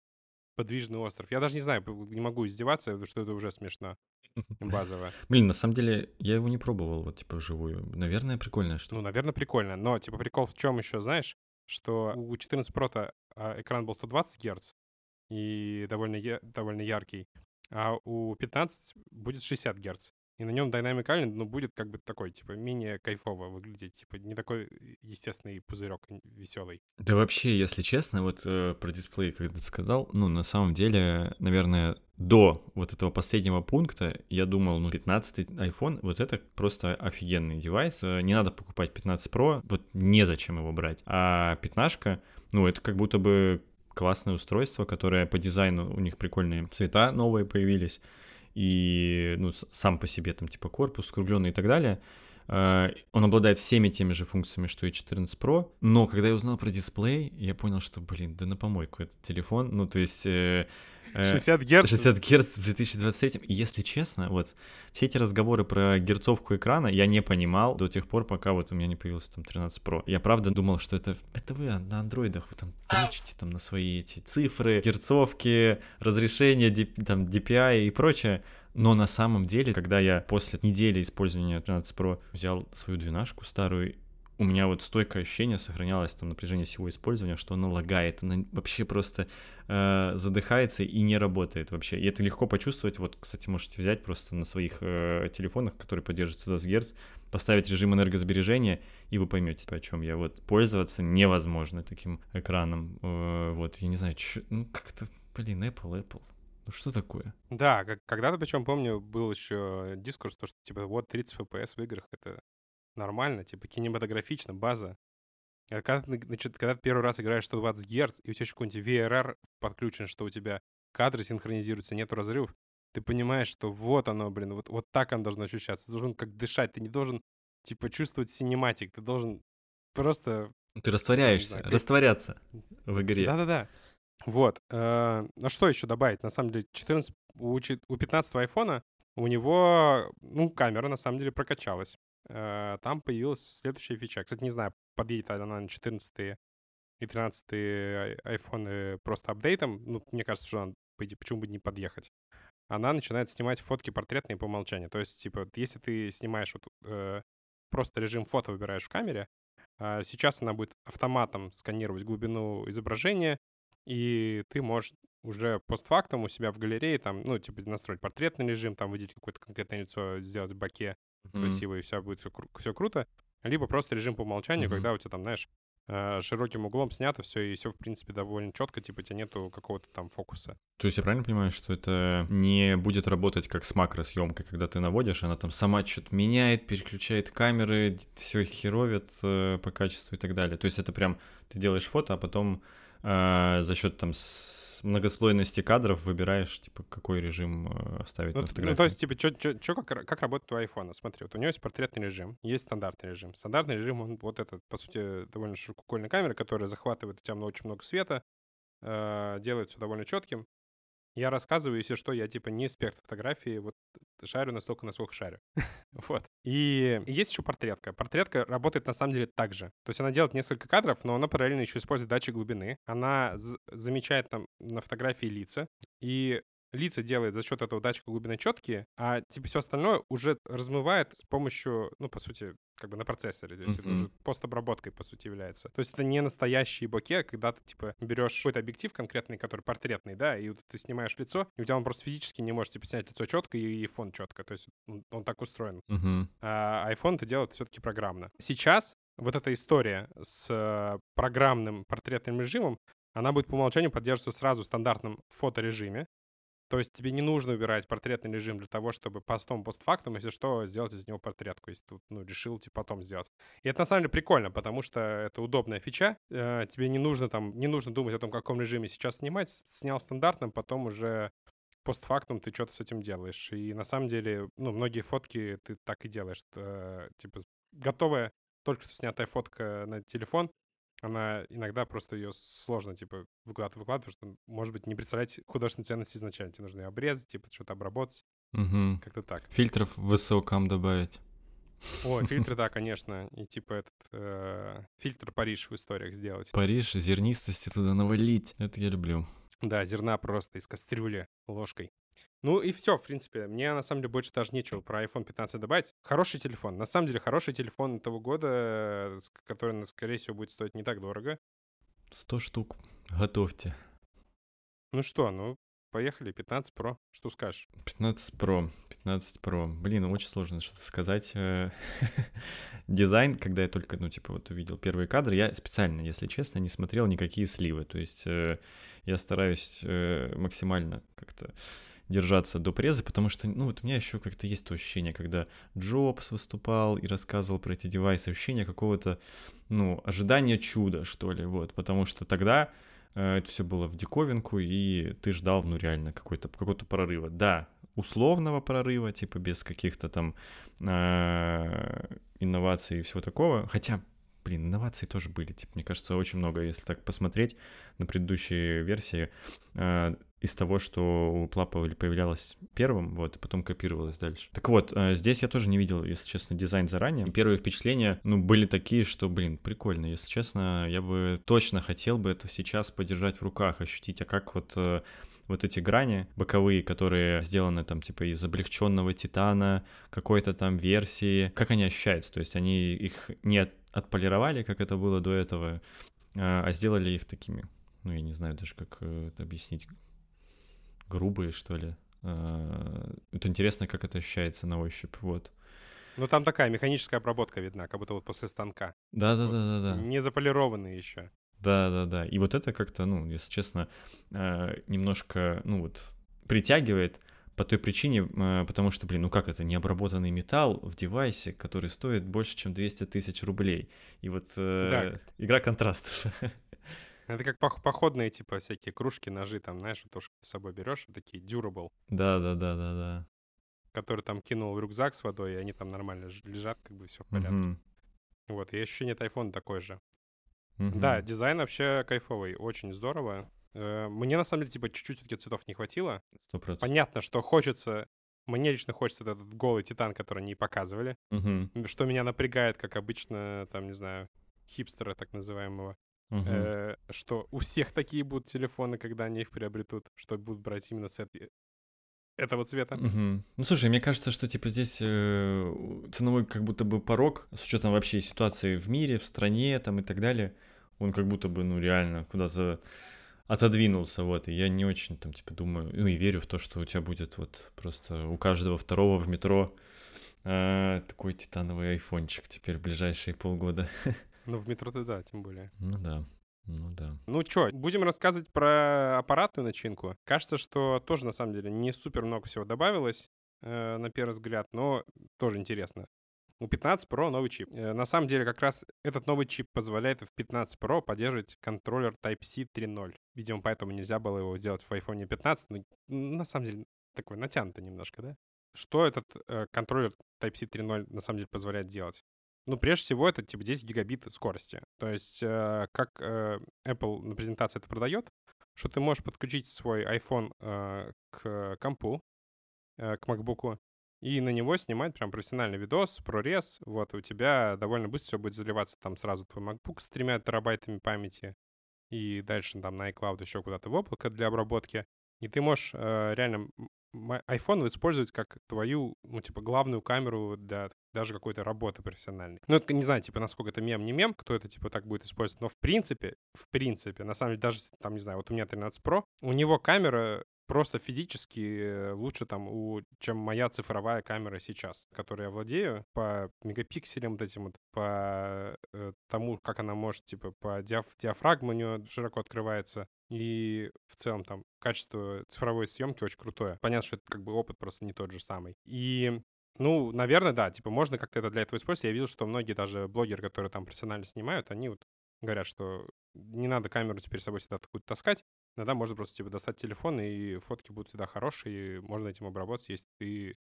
подвижный остров. Я даже не знаю, не могу издеваться, что это уже смешно. Базовая. Блин, на самом деле, я его не пробовал, вот, типа, вживую. Наверное, прикольно, что. Ну, наверное, прикольно. Но, типа, прикол в чем еще, знаешь, что у 14 Pro а, экран был 120 Гц и довольно, довольно яркий, а у 15 будет 60 Гц и на нем Dynamic Island, ну, будет как бы такой, типа, менее кайфово выглядеть, типа, не такой естественный пузырек веселый. Да вообще, если честно, вот э, про дисплей, когда ты сказал, ну, на самом деле, наверное, до вот этого последнего пункта я думал, ну, 15 iPhone, вот это просто офигенный девайс, э, не надо покупать 15 Pro, вот незачем его брать, а 15 ну, это как будто бы классное устройство, которое по дизайну у них прикольные цвета новые появились, и ну, сам по себе там типа корпус скругленный и так далее. Uh, он обладает всеми теми же функциями, что и 14 Pro, но когда я узнал про дисплей, я понял, что, блин, да на помойку этот телефон, ну, то есть... Э, 60 Гц? 60 Гц в 2023. И если честно, вот все эти разговоры про герцовку экрана я не понимал до тех пор, пока вот у меня не появился там 13 Pro. Я правда думал, что это, это вы на андроидах, вы там кричите там на свои эти цифры, герцовки, разрешения, там DPI и прочее. Но на самом деле, когда я после недели использования 13 Pro взял свою двенашку старую у меня вот стойкое ощущение сохранялось там напряжение всего использования, что оно лагает, оно вообще просто э, задыхается и не работает вообще. И это легко почувствовать. Вот, кстати, можете взять просто на своих э, телефонах, которые поддерживают 120 Гц, поставить режим энергосбережения, и вы поймете, о чем я. Вот пользоваться невозможно таким экраном. Э, вот, я не знаю, чё, ну как-то, блин, Apple, Apple. Ну что такое? Да, как, когда-то, причем помню, был еще дискурс, то, что типа вот 30 FPS в играх это нормально, типа кинематографично, база. А когда, значит, когда ты первый раз играешь 120 Гц, и у тебя еще какой-нибудь VRR подключен, что у тебя кадры синхронизируются, нету разрывов, ты понимаешь, что вот оно, блин, вот, вот так оно должно ощущаться. Ты должен как дышать, ты не должен, типа, чувствовать синематик, ты должен просто... Ты растворяешься, знаю, растворяться в игре. Да-да-да. Вот. Э, ну что еще добавить? На самом деле, 14, у, у 15 айфона у него, ну, камера на самом деле прокачалась. Э, там появилась следующая фича. Кстати, не знаю, подъедет она на 14 и 13 iPhone просто апдейтом. Ну, мне кажется, что она, почему бы не подъехать. Она начинает снимать фотки портретные по умолчанию. То есть, типа, если ты снимаешь вот, э, просто режим фото выбираешь в камере, э, сейчас она будет автоматом сканировать глубину изображения, и ты можешь уже постфактум у себя в галерее там, ну, типа, настроить портретный режим, там, выделить какое-то конкретное лицо, сделать в баке, mm-hmm. красиво, и все будет все, все круто. Либо просто режим по умолчанию, mm-hmm. когда у тебя там, знаешь, э, широким углом снято все, и все, в принципе, довольно четко, типа, у тебя нету какого-то там фокуса. То есть я правильно понимаю, что это не будет работать как с макросъемкой, когда ты наводишь, она там сама что-то меняет, переключает камеры, все херовит э, по качеству и так далее. То есть это прям ты делаешь фото, а потом э, за счет там многослойности кадров выбираешь, типа, какой режим э, ставить ну, на фотографии. Ну, то есть, типа, чё, чё, чё, как, как работает у айфона? Смотри, вот у него есть портретный режим, есть стандартный режим. Стандартный режим, он вот этот, по сути, довольно широкоугольная камера, которая захватывает у тебя очень много света, э, делает все довольно четким. Я рассказываю, если что, я типа не эксперт фотографии, вот шарю настолько, насколько шарю. вот. И есть еще портретка. Портретка работает на самом деле так же. То есть она делает несколько кадров, но она параллельно еще использует датчик глубины. Она замечает там на фотографии лица и лица делает за счет этого датчика глубины четкие, а типа все остальное уже размывает с помощью, ну, по сути, как бы на процессоре. То есть mm-hmm. это уже постобработкой, по сути, является. То есть это не настоящие боке, когда ты, типа, берешь какой-то объектив конкретный, который портретный, да, и вот ты снимаешь лицо, и у тебя он просто физически не может, типа, снять лицо четко и, и фон четко. То есть он, он так устроен. Mm-hmm. А iPhone это делает все-таки программно. Сейчас вот эта история с э, программным портретным режимом, она будет по умолчанию поддерживаться сразу в стандартном фоторежиме. То есть тебе не нужно убирать портретный режим для того, чтобы постом постфактум, если что, сделать из него портретку, если ты ну, решил типа потом сделать. И это на самом деле прикольно, потому что это удобная фича. Э, тебе не нужно там, не нужно думать о том, в каком режиме сейчас снимать. Снял стандартным, потом уже постфактум ты что-то с этим делаешь. И на самом деле, ну, многие фотки ты так и делаешь. Что, типа, готовая, только что снятая фотка на телефон, она иногда просто ее сложно, типа, выкладывать, выкладывать, потому что, может быть, не представлять художественной ценности изначально. Тебе нужно ее обрезать, типа, что-то обработать. Угу. Как-то так. Фильтров в высоком добавить. О, фильтры, да, конечно. И типа этот э, фильтр Париж в историях сделать. Париж, зернистости туда навалить. Это я люблю. Да, зерна просто из кастрюли ложкой. Ну и все, в принципе. Мне на самом деле больше даже нечего про iPhone 15 добавить. Хороший телефон. На самом деле хороший телефон этого года, который, скорее всего, будет стоить не так дорого. 100 штук. Готовьте. Ну что, ну поехали, 15 Pro. Что скажешь? 15 Pro, 15 Pro. Блин, очень сложно что-то сказать. Э, дизайн, когда я только, ну, типа, вот увидел первые кадры, я специально, если честно, не смотрел никакие сливы. То есть э, я стараюсь э, максимально как-то держаться до презы, потому что, ну, вот у меня еще как-то есть то ощущение, когда Джобс выступал и рассказывал про эти девайсы, ощущение какого-то, ну, ожидания чуда, что ли, вот, потому что тогда э, это все было в диковинку, и ты ждал, ну, реально какой-то какого-то прорыва. Да, условного прорыва, типа без каких-то там э, инноваций и всего такого, хотя блин, инновации тоже были. Типа, мне кажется, очень много, если так посмотреть на предыдущие версии, э, из того, что у Плапа появлялось первым, вот, и потом копировалось дальше. Так вот, э, здесь я тоже не видел, если честно, дизайн заранее. Первые впечатления, ну, были такие, что, блин, прикольно. Если честно, я бы точно хотел бы это сейчас подержать в руках, ощутить, а как вот э, вот эти грани боковые, которые сделаны там типа из облегченного титана, какой-то там версии, как они ощущаются? То есть они их не от, отполировали, как это было до этого, а, а сделали их такими, ну я не знаю даже как э, это объяснить, грубые что ли. А, это интересно, как это ощущается на ощупь, вот. Ну там такая механическая обработка видна, как будто вот после станка. Да, да, да, да, да. Не заполированные еще. Да, да, да. И вот это как-то, ну, если честно, э, немножко, ну вот, притягивает по той причине, э, потому что, блин, ну как это, необработанный металл в девайсе, который стоит больше, чем 200 тысяч рублей. И вот э, игра контрастов. Это как походные, типа, всякие кружки, ножи, там, знаешь, вот то, что с собой берешь, такие durable. Да, да, да, да, да. Который там кинул в рюкзак с водой, и они там нормально лежат, как бы все в порядке. Угу. Вот, и ощущение от iPhone такое же. Угу. Да, дизайн вообще кайфовый, очень здорово. Э, мне на самом деле типа чуть-чуть все-таки цветов не хватило. 100%. Понятно, что хочется мне лично хочется этот голый титан, который не показывали. Угу. Что меня напрягает, как обычно, там, не знаю, хипстера так называемого. Угу. Э, что у всех такие будут телефоны, когда они их приобретут, что будут брать именно с этой, этого цвета. Угу. Ну, слушай, мне кажется, что, типа, здесь э, ценовой как будто бы порог, с учетом вообще ситуации в мире, в стране, там, и так далее, он как будто бы, ну, реально куда-то отодвинулся, вот, и я не очень, там, типа, думаю, ну, и верю в то, что у тебя будет вот просто у каждого второго в метро э, такой титановый айфончик теперь в ближайшие полгода. Ну, в метро-то да, тем более. Ну да. Ну да. Ну что, будем рассказывать про аппаратную начинку. Кажется, что тоже на самом деле не супер много всего добавилось э, на первый взгляд, но тоже интересно. У 15 Pro новый чип. Э, на самом деле как раз этот новый чип позволяет в 15 Pro поддерживать контроллер Type-C 3.0. Видимо, поэтому нельзя было его сделать в iPhone 15, но на самом деле такой натянутый немножко, да? Что этот э, контроллер Type-C 3.0 на самом деле позволяет делать? Ну, прежде всего, это типа 10 гигабит скорости. То есть, э, как э, Apple на презентации это продает, что ты можешь подключить свой iPhone э, к компу, э, к MacBook, и на него снимать прям профессиональный видос, прорез. Вот, у тебя довольно быстро все будет заливаться там сразу твой MacBook с тремя терабайтами памяти, и дальше там на iCloud еще куда-то в облако для обработки. И ты можешь э, реально iPhone использовать как твою, ну, типа, главную камеру для даже какой-то работы профессиональной. Ну, это не знаю, типа, насколько это мем, не мем, кто это, типа, так будет использовать, но в принципе, в принципе, на самом деле, даже, там, не знаю, вот у меня 13 Pro, у него камера просто физически лучше там, у, чем моя цифровая камера сейчас, которой я владею, по мегапикселям вот этим вот, по э, тому, как она может, типа, по диаф диафрагма у нее широко открывается, и в целом там качество цифровой съемки очень крутое. Понятно, что это как бы опыт просто не тот же самый. И ну, наверное, да, типа можно как-то это для этого использовать. Я видел, что многие даже блогеры, которые там профессионально снимают, они вот говорят, что не надо камеру теперь с собой всегда такую таскать. Иногда можно просто типа достать телефон, и фотки будут всегда хорошие, и можно этим обработать, если ты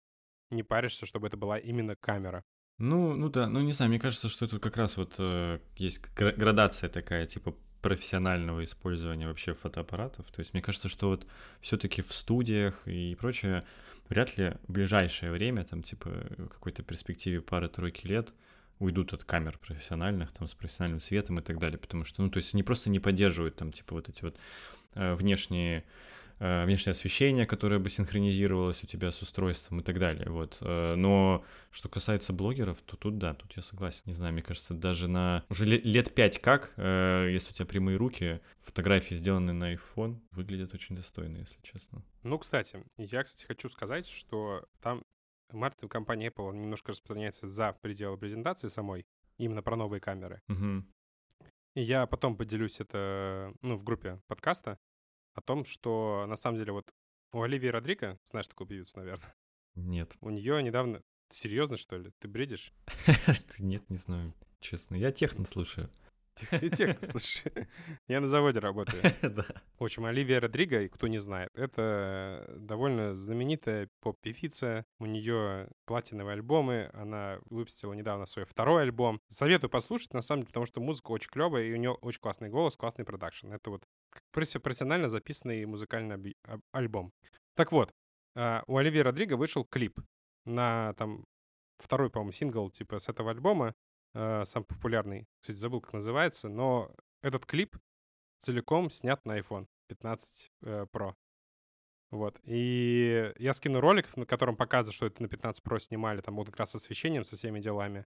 не паришься, чтобы это была именно камера. Ну, ну да, ну не знаю, мне кажется, что это как раз вот э, есть градация такая, типа профессионального использования вообще фотоаппаратов. То есть мне кажется, что вот все-таки в студиях и прочее вряд ли в ближайшее время, там типа в какой-то перспективе пары-тройки лет уйдут от камер профессиональных, там с профессиональным светом и так далее, потому что, ну, то есть они просто не поддерживают там типа вот эти вот э, внешние Э, внешнее освещение, которое бы синхронизировалось у тебя с устройством и так далее, вот. Э, но что касается блогеров, то тут да, тут я согласен. Не знаю, мне кажется, даже на уже лет пять как, э, если у тебя прямые руки, фотографии, сделанные на iPhone, выглядят очень достойно, если честно. Ну, кстати, я, кстати, хочу сказать, что там маркетинг компании Apple немножко распространяется за пределы презентации самой, именно про новые камеры. Угу. И я потом поделюсь это, ну, в группе подкаста, о том, что на самом деле вот у Оливии Родриго, знаешь такую певицу, наверное? Нет. У нее недавно... Серьезно, что ли? Ты бредишь? Нет, не знаю, честно. Я техно слушаю. Ты техно слушаешь. Я на заводе работаю. Да. В общем, Оливия Родриго, кто не знает, это довольно знаменитая поп-певица. У нее платиновые альбомы. Она выпустила недавно свой второй альбом. Советую послушать, на самом деле, потому что музыка очень клевая, и у нее очень классный голос, классный продакшн. Это вот профессионально записанный музыкальный альбом. Так вот, а, у Оливии Родриго вышел клип на там второй, по-моему, сингл типа с этого альбома, э, самый популярный, кстати, забыл, как называется, но этот клип целиком снят на iPhone 15 э, Pro. Вот. И я скину ролик, на котором показывают, что это на 15 Pro снимали, там вот как раз с освещением, со всеми делами.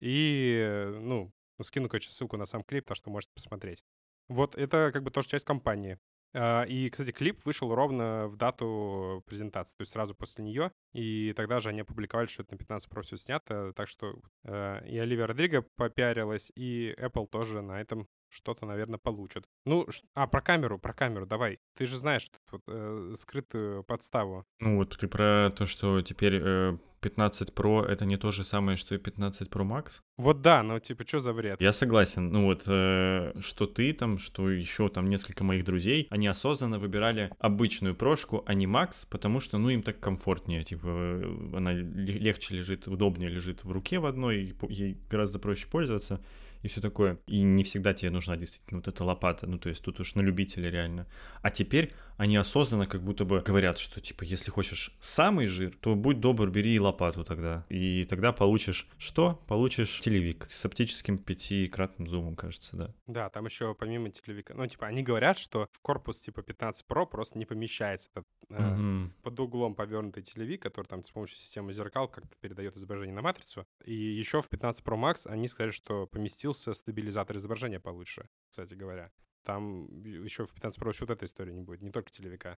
И, ну, скину, короче, ссылку на сам клип, так что можете посмотреть. Вот это как бы тоже часть компании. А, и, кстати, клип вышел ровно в дату презентации, то есть сразу после нее. И тогда же они опубликовали, что это на 15 Pro все снято. Так что э, и Оливия Родриго попиарилась, и Apple тоже на этом что-то, наверное, получат. Ну, а, про камеру, про камеру, давай. Ты же знаешь вот, э, скрытую подставу. Ну, вот ты про то, что теперь э, 15 Pro — это не то же самое, что и 15 Pro Max? Вот да, но типа, что за бред? Я согласен. Ну вот, э, что ты там, что еще там несколько моих друзей, они осознанно выбирали обычную прошку, а не Max, потому что, ну, им так комфортнее, типа, э, она легче лежит, удобнее лежит в руке в одной, ей гораздо проще пользоваться и все такое. И не всегда тебе нужна действительно вот эта лопата, ну то есть тут уж на любителя реально. А теперь они осознанно как будто бы говорят, что типа если хочешь самый жир, то будь добр, бери лопату тогда. И тогда получишь что? Получишь телевик с оптическим пятикратным зумом, кажется, да. Да, там еще помимо телевика, ну типа они говорят, что в корпус типа 15 Pro просто не помещается этот э, угу. под углом повернутый телевик, который там с помощью системы зеркал как-то передает изображение на матрицу. И еще в 15 Pro Max они сказали, что поместил появился стабилизатор изображения получше, кстати говоря. Там еще в 15 Pro вот этой истории не будет, не только телевика.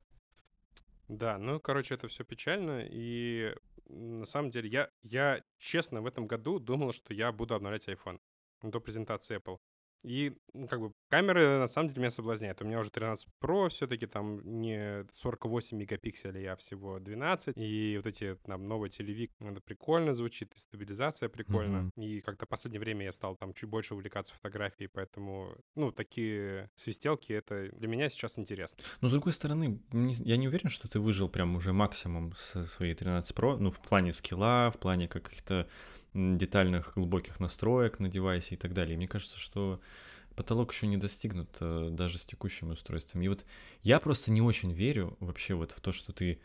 Да, ну, короче, это все печально, и на самом деле я, я честно в этом году думал, что я буду обновлять iPhone до презентации Apple. И, ну, как бы, камеры, на самом деле, меня соблазняют. У меня уже 13 Pro, все-таки там не 48 мегапикселей, а всего 12. И вот эти, там, новый телевик, это прикольно звучит, и стабилизация прикольно. Mm-hmm. И как-то в последнее время я стал там чуть больше увлекаться фотографией, поэтому, ну, такие свистелки, это для меня сейчас интересно. Но, с другой стороны, я не уверен, что ты выжил прям уже максимум со своей 13 Pro, ну, в плане скилла, в плане каких-то детальных глубоких настроек на девайсе и так далее. И мне кажется, что потолок еще не достигнут э, даже с текущими устройствами. И вот я просто не очень верю вообще вот в то, что ты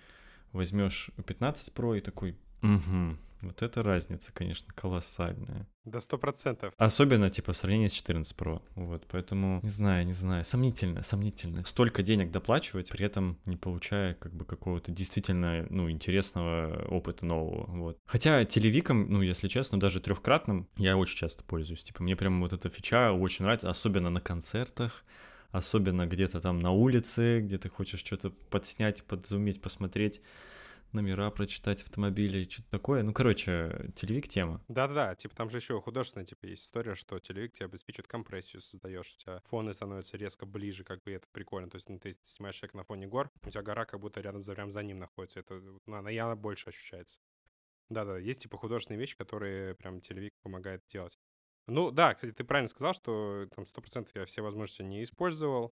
возьмешь 15 Pro и такой, угу, вот это разница, конечно, колоссальная. До сто процентов. Особенно, типа, в сравнении с 14 Pro. Вот, поэтому, не знаю, не знаю, сомнительно, сомнительно. Столько денег доплачивать, при этом не получая, как бы, какого-то действительно, ну, интересного опыта нового, вот. Хотя телевиком, ну, если честно, даже трехкратным я очень часто пользуюсь. Типа, мне прям вот эта фича очень нравится, особенно на концертах, особенно где-то там на улице, где ты хочешь что-то подснять, подзумить, посмотреть номера прочитать автомобилей, что-то такое. Ну, короче, телевик тема. Да-да-да, типа там же еще художественная, типа, есть история, что телевик тебе обеспечивает компрессию, создаешь, у тебя фоны становятся резко ближе, как бы это прикольно. То есть, ну, ты снимаешь человека на фоне гор, у тебя гора как будто рядом за, прям за ним находится. Это, ну, она явно больше ощущается. Да-да, есть типа художественные вещи, которые прям телевик помогает делать. Ну да, кстати, ты правильно сказал, что там сто процентов я все возможности не использовал,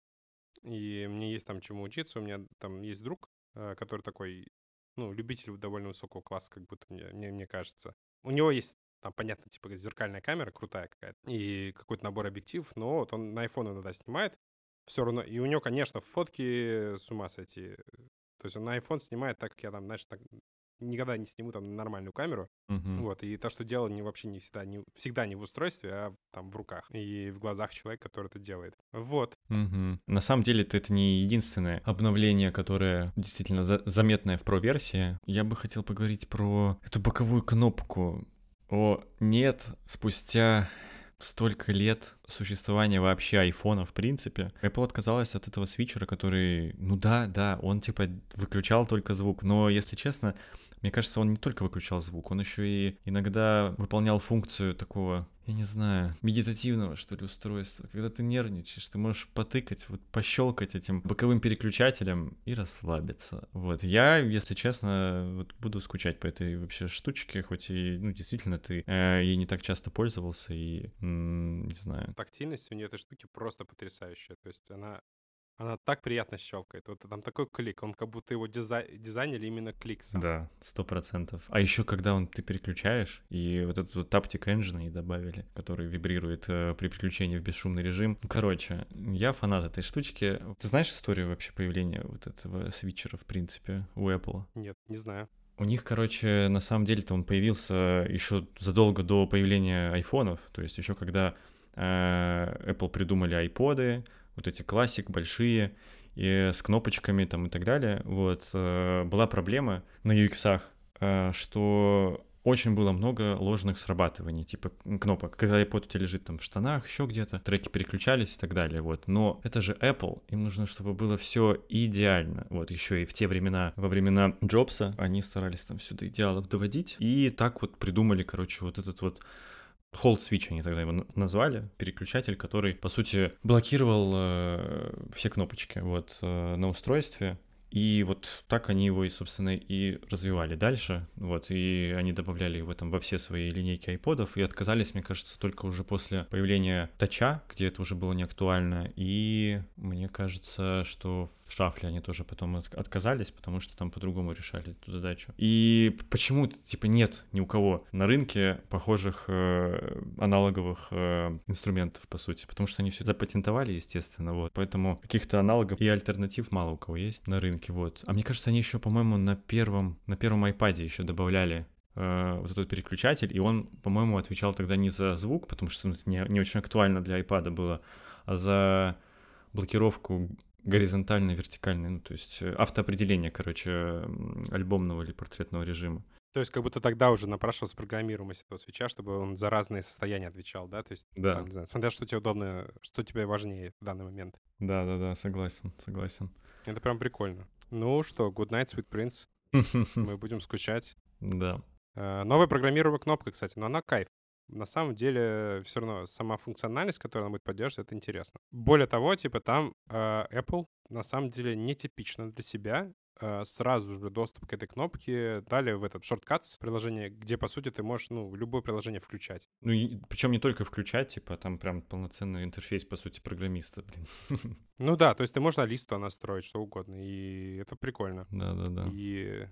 и мне есть там чему учиться. У меня там есть друг, э, который такой ну, любитель довольно высокого класса, как будто мне, мне, мне кажется. У него есть там, понятно, типа зеркальная камера крутая какая-то и какой-то набор объективов, но вот он на iPhone иногда снимает, все равно, и у него, конечно, фотки с ума сойти. То есть он на iPhone снимает так, как я там, знаешь, так, никогда не сниму там нормальную камеру. Мгм. Вот, и то, что делал, не, вообще не всегда, не, всегда не в устройстве, а там в руках и в глазах человека, который это делает. Вот. Мгм. На самом деле это, это не единственное обновление, которое действительно за- заметное в Pro-версии. Я бы хотел поговорить про эту боковую кнопку. О, нет, спустя столько лет существования вообще айфона в принципе, Apple отказалась от этого свитчера, который, ну да, да, он типа выключал только звук, но если честно, мне кажется, он не только выключал звук, он еще и иногда выполнял функцию такого, я не знаю, медитативного, что ли, устройства. Когда ты нервничаешь, ты можешь потыкать, вот пощелкать этим боковым переключателем и расслабиться. Вот. Я, если честно, вот буду скучать по этой вообще штучке, хоть и, ну, действительно, ты э, ей не так часто пользовался и, м, не знаю. Тактильность у нее этой штуки просто потрясающая. То есть она она так приятно щелкает. Вот там такой клик, он как будто его дизай... дизайнили именно клик сам. Да, сто процентов. А еще когда он ты переключаешь, и вот этот вот таптик engine и добавили, который вибрирует э, при переключении в бесшумный режим. Ну, короче, я фанат этой штучки. Ты знаешь историю вообще появления вот этого свитчера, в принципе, у Apple? Нет, не знаю. У них, короче, на самом деле-то он появился еще задолго до появления айфонов, то есть еще когда э, Apple придумали айподы, вот эти классик большие, и с кнопочками там и так далее, вот, э, была проблема на UX, э, что очень было много ложных срабатываний, типа кнопок. Когда iPod у тебя лежит там в штанах, еще где-то, треки переключались и так далее, вот. Но это же Apple, им нужно, чтобы было все идеально. Вот, еще и в те времена, во времена Джобса, они старались там сюда идеалов доводить, и так вот придумали, короче, вот этот вот Hold Switch они тогда его назвали, переключатель, который, по сути, блокировал э, все кнопочки вот, э, на устройстве, и вот так они его, и, собственно, и развивали дальше. Вот, и они добавляли его там во все свои линейки айподов, и отказались, мне кажется, только уже после появления тача, где это уже было не актуально. И мне кажется, что в шафле они тоже потом от- отказались, потому что там по-другому решали эту задачу. И почему, типа, нет ни у кого на рынке похожих э, аналоговых э, инструментов, по сути, потому что они все запатентовали, естественно, вот. Поэтому каких-то аналогов и альтернатив мало у кого есть на рынке, вот. А мне кажется, они еще, по-моему, на первом, на первом iPad еще добавляли э, вот этот переключатель, и он, по-моему, отвечал тогда не за звук, потому что ну, это не, не очень актуально для iPad было, а за блокировку горизонтальной, вертикальной, ну, то есть э, автоопределение, короче, альбомного или портретного режима. То есть как будто тогда уже напрашивалась программируемость этого свеча, чтобы он за разные состояния отвечал, да? То есть, Да. там, не знаю, смотря что тебе удобно, что тебе важнее в данный момент. Да-да-да, согласен, согласен. Это прям прикольно. Ну что, good night, sweet prince. Мы будем скучать. Да. Э, Новая программируемая кнопка, кстати, но она кайф. На самом деле, все равно сама функциональность, которую она будет поддерживать, это интересно. Более того, типа там э, Apple на самом деле нетипично для себя сразу же доступ к этой кнопке дали в этот шорткатс приложение, где, по сути, ты можешь, ну, любое приложение включать. Ну, причем не только включать, типа, там прям полноценный интерфейс, по сути, программиста, блин. Ну да, то есть ты можешь на лист туда настроить, что угодно, и это прикольно. Да-да-да. И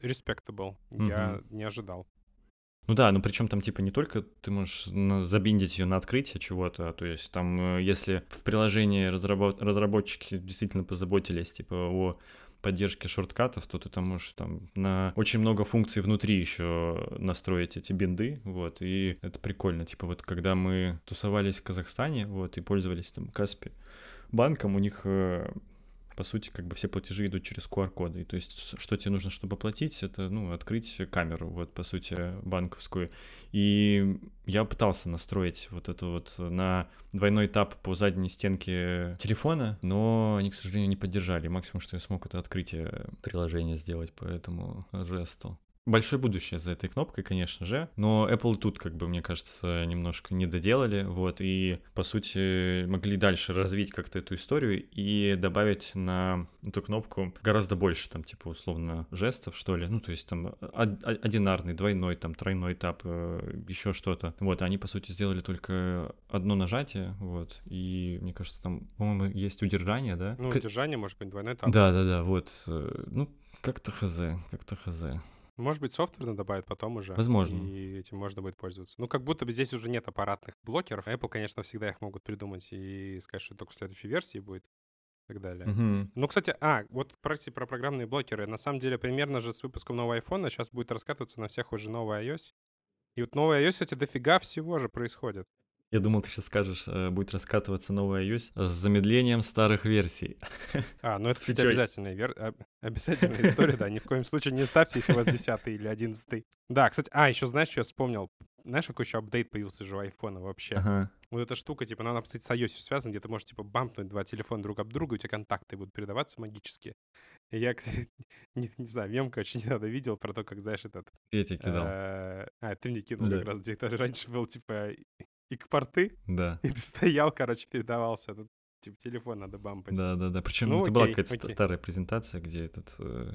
respectable. Я не ожидал. Ну да, ну причем там типа не только ты можешь забиндить ее на открытие чего-то, а то есть там, э, если в приложении разработ- разработчики действительно позаботились типа о поддержке шорткатов, то ты там можешь там на очень много функций внутри еще настроить эти бинды, вот, и это прикольно, типа вот когда мы тусовались в Казахстане, вот, и пользовались там Каспи банком, у них э, по сути, как бы все платежи идут через QR-коды. То есть, что тебе нужно, чтобы оплатить, это, ну, открыть камеру, вот, по сути, банковскую. И я пытался настроить вот это вот на двойной этап по задней стенке телефона, но они, к сожалению, не поддержали. Максимум, что я смог, это открытие приложения сделать по этому жесту большое будущее за этой кнопкой, конечно же, но Apple тут, как бы, мне кажется, немножко не доделали, вот, и, по сути, могли дальше развить как-то эту историю и добавить на эту кнопку гораздо больше, там, типа, условно, жестов, что ли, ну, то есть, там, одинарный, двойной, там, тройной этап, э, еще что-то, вот, они, по сути, сделали только одно нажатие, вот, и, мне кажется, там, по-моему, есть удержание, да? Ну, удержание, может быть, двойной этап. Да-да-да, вот, э, ну, как-то хз, как-то хз. Может быть, софтвер добавят потом уже. Возможно. И этим можно будет пользоваться. Ну, как будто бы здесь уже нет аппаратных блокеров. Apple, конечно, всегда их могут придумать и сказать, что только в следующей версии будет и так далее. Угу. Ну, кстати, а, вот про, про программные блокеры. На самом деле, примерно же с выпуском нового iPhone сейчас будет раскатываться на всех уже новый iOS. И вот новый iOS, кстати, дофига всего же происходит. Я думал, ты сейчас скажешь, э, будет раскатываться новый iOS с замедлением старых версий. А, ну это, кстати, обязательная, вер... обязательная история, да. Ни в коем случае не ставьте, если у вас 10 или 11. Да, кстати, а, еще знаешь, что я вспомнил? Знаешь, какой еще апдейт появился же у айфона вообще? Ага. Вот эта штука, типа, она, кстати, с iOS связана, где ты можешь, типа, бампнуть два телефона друг об друга, и у тебя контакты будут передаваться магически. И я, не, не знаю, мем, короче, недавно видел про то, как, знаешь, этот... Я тебе кидал. Э, а, ты мне кинул как раз, где раньше был, типа, и к порты. Да. И ты стоял, короче, передавался этот типа телефон надо бампать. Да, да, да. Причем ну, это окей, была какая-то старая презентация, где этот э,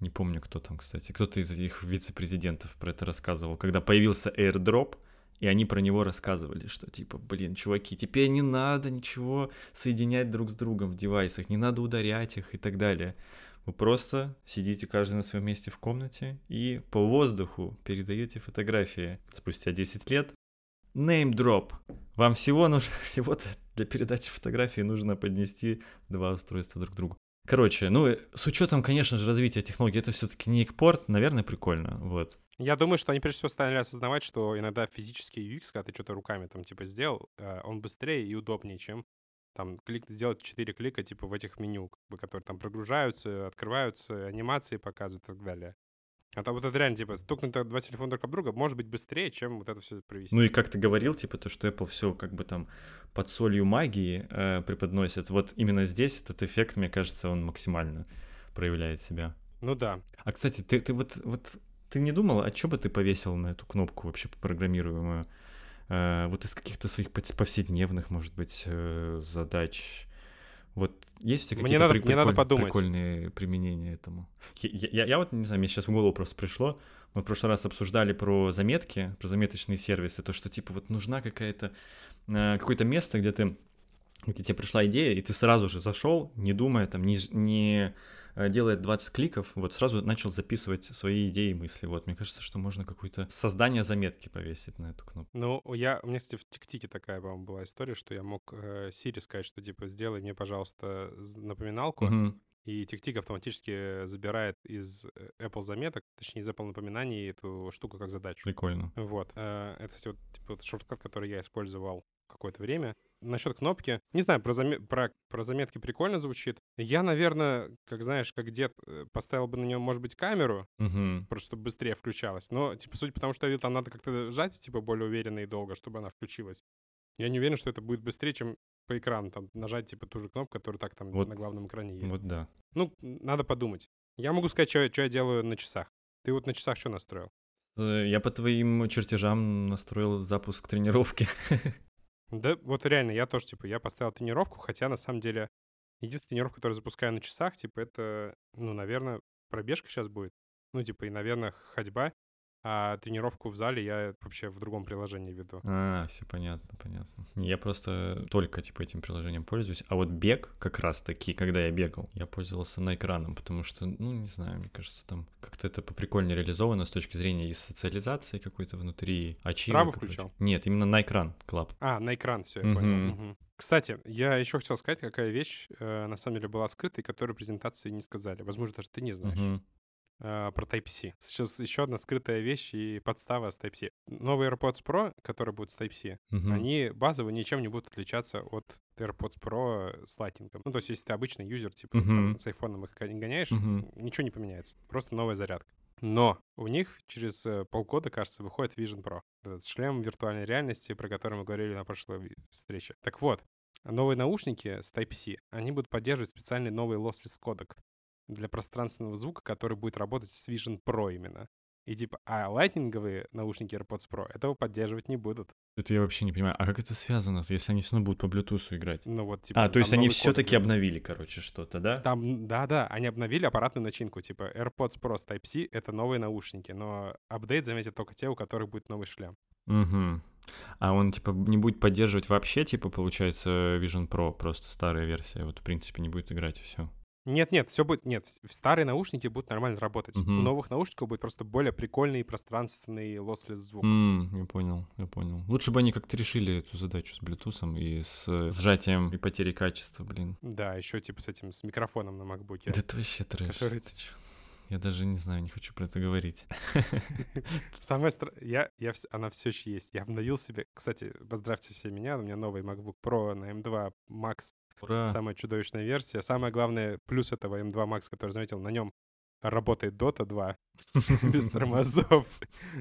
не помню, кто там, кстати, кто-то из их вице-президентов про это рассказывал, когда появился AirDrop, и они про него рассказывали, что типа, блин, чуваки, теперь не надо ничего соединять друг с другом в девайсах, не надо ударять их и так далее. Вы просто сидите каждый на своем месте в комнате и по воздуху передаете фотографии. Спустя 10 лет Name drop. Вам всего нужно, всего-то для передачи фотографии нужно поднести два устройства друг к другу. Короче, ну, с учетом, конечно же, развития технологий, это все-таки не экпорт, наверное, прикольно, вот. Я думаю, что они прежде всего стали осознавать, что иногда физический UX, когда ты что-то руками там типа сделал, э, он быстрее и удобнее, чем там клик, сделать 4 клика типа в этих меню, как бы, которые там прогружаются, открываются, анимации показывают и так далее. А то вот это реально, типа, стукнуть два телефона друг об друга может быть быстрее, чем вот это все провести. Ну и как ты говорил, типа, то, что Apple все как бы там под солью магии э, преподносит. Вот именно здесь этот эффект, мне кажется, он максимально проявляет себя. Ну да. А, кстати, ты, ты вот, вот ты не думал, а что бы ты повесил на эту кнопку вообще программируемую? Э, вот из каких-то своих повседневных, может быть, э, задач вот есть у тебя какие-то надо, приколь... надо подумать. прикольные применения этому? Я, я, я вот, не знаю, мне сейчас в голову просто пришло, мы в прошлый раз обсуждали про заметки, про заметочные сервисы, то, что, типа, вот нужна какая-то, э, какое-то место, где ты, где тебе пришла идея, и ты сразу же зашел, не думая, там, не, не делает 20 кликов, вот сразу начал записывать свои идеи и мысли. Вот, мне кажется, что можно какое-то создание заметки повесить на эту кнопку. Ну, я, у меня, кстати, в ТикТике такая, по-моему, была история, что я мог э, Сири сказать, что, типа, сделай мне, пожалуйста, напоминалку, угу. И TickTick автоматически забирает из э, Apple заметок, точнее из Apple напоминаний эту штуку как задачу. Прикольно. Вот. Это, кстати, вот, типа, вот шорткат, который я использовал какое-то время. Насчет кнопки, не знаю, про, заме... про... про заметки прикольно звучит. Я, наверное, как знаешь, как дед, э, поставил бы на нее, может быть, камеру, угу. просто чтобы быстрее включалась. Но, типа, суть потому, что я видел, там надо как-то сжать, типа, более уверенно и долго, чтобы она включилась. Я не уверен, что это будет быстрее, чем по экрану, там, нажать, типа, ту же кнопку, которая так там вот, на главном экране есть. Вот да. Ну, надо подумать. Я могу сказать, что, что я делаю на часах. Ты вот на часах что настроил? Э, я по твоим чертежам настроил запуск тренировки. Да, вот реально, я тоже, типа, я поставил тренировку, хотя на самом деле единственная тренировка, которую запускаю на часах, типа, это, ну, наверное, пробежка сейчас будет. Ну, типа, и, наверное, ходьба а тренировку в зале я вообще в другом приложении веду. А, все понятно, понятно. Я просто только типа этим приложением пользуюсь. А вот бег как раз таки, когда я бегал, я пользовался на экраном, потому что, ну, не знаю, мне кажется, там как-то это поприкольнее реализовано с точки зрения и социализации какой-то внутри, ачивок. Справа включал? Нет, именно на экран, клап. А, на экран, все, я угу. понял. Угу. Кстати, я еще хотел сказать, какая вещь э, на самом деле была скрыта, и которую презентации не сказали. Возможно, даже ты не знаешь. Угу. Э, про Type-C. Сейчас еще одна скрытая вещь и подстава с Type-C. Новые AirPods Pro, которые будут с Type-C, Мгм. они базово ничем не будут отличаться от AirPods Pro с лайтингом. Ну, то есть, если ты обычный юзер, типа, там, Мгм. с айфоном их гоняешь, Мгм. ничего не поменяется. Просто новая зарядка. Но у них через э, полгода, кажется, выходит Vision Pro. Этот шлем виртуальной реальности, про который мы говорили на прошлой встрече. Так вот, новые наушники с Type-C, они будут поддерживать специальный новый lossless кодек для пространственного звука, который будет работать с Vision Pro именно. И типа, а лайтнинговые наушники AirPods Pro этого поддерживать не будут. Это я вообще не понимаю. А как это связано, если они все равно будут по Bluetooth играть? Ну вот, типа, А, то есть они все-таки обновили, короче, что-то, да? Там, да-да, они обновили аппаратную начинку, типа AirPods Pro с Type-C — это новые наушники, но апдейт заметят только те, у которых будет новый шлем. Угу. А он, типа, не будет поддерживать вообще, типа, получается, Vision Pro, просто старая версия, вот, в принципе, не будет играть, и все. Нет-нет, все будет... Нет, старые наушники будут нормально работать. У Мгм. новых наушников будет просто более прикольный пространственный lossless звук. я понял, я понял. Лучше бы они как-то решили эту задачу с Bluetooth и с э, сжатием и потерей качества, блин. Да, еще типа с этим, с микрофоном на MacBook. Да это вообще трэш. Который- ты чё? Я даже не знаю, не хочу про это говорить. Самое стра... я, я, она все еще есть. Я обновил себе... Кстати, поздравьте все меня, у меня новый MacBook Pro на M2 Max Ура! Самая чудовищная версия. Самое главное, плюс этого M2 Max, который заметил, на нем работает Dota 2 без тормозов.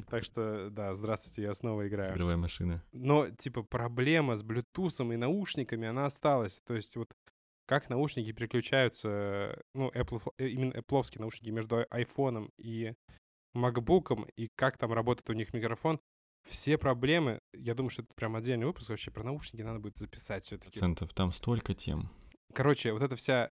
Так что, да, здравствуйте, я снова играю. Игровая машина. Но, типа, проблема с Bluetooth и наушниками, она осталась. То есть вот как наушники переключаются, ну, Apple, э, именно Apple наушники между айфоном и MacBook, и как там работает у них микрофон, все проблемы, я думаю, что это прям отдельный выпуск вообще про наушники надо будет записать все-таки. Процентов. Там столько тем. Короче, вот эта вся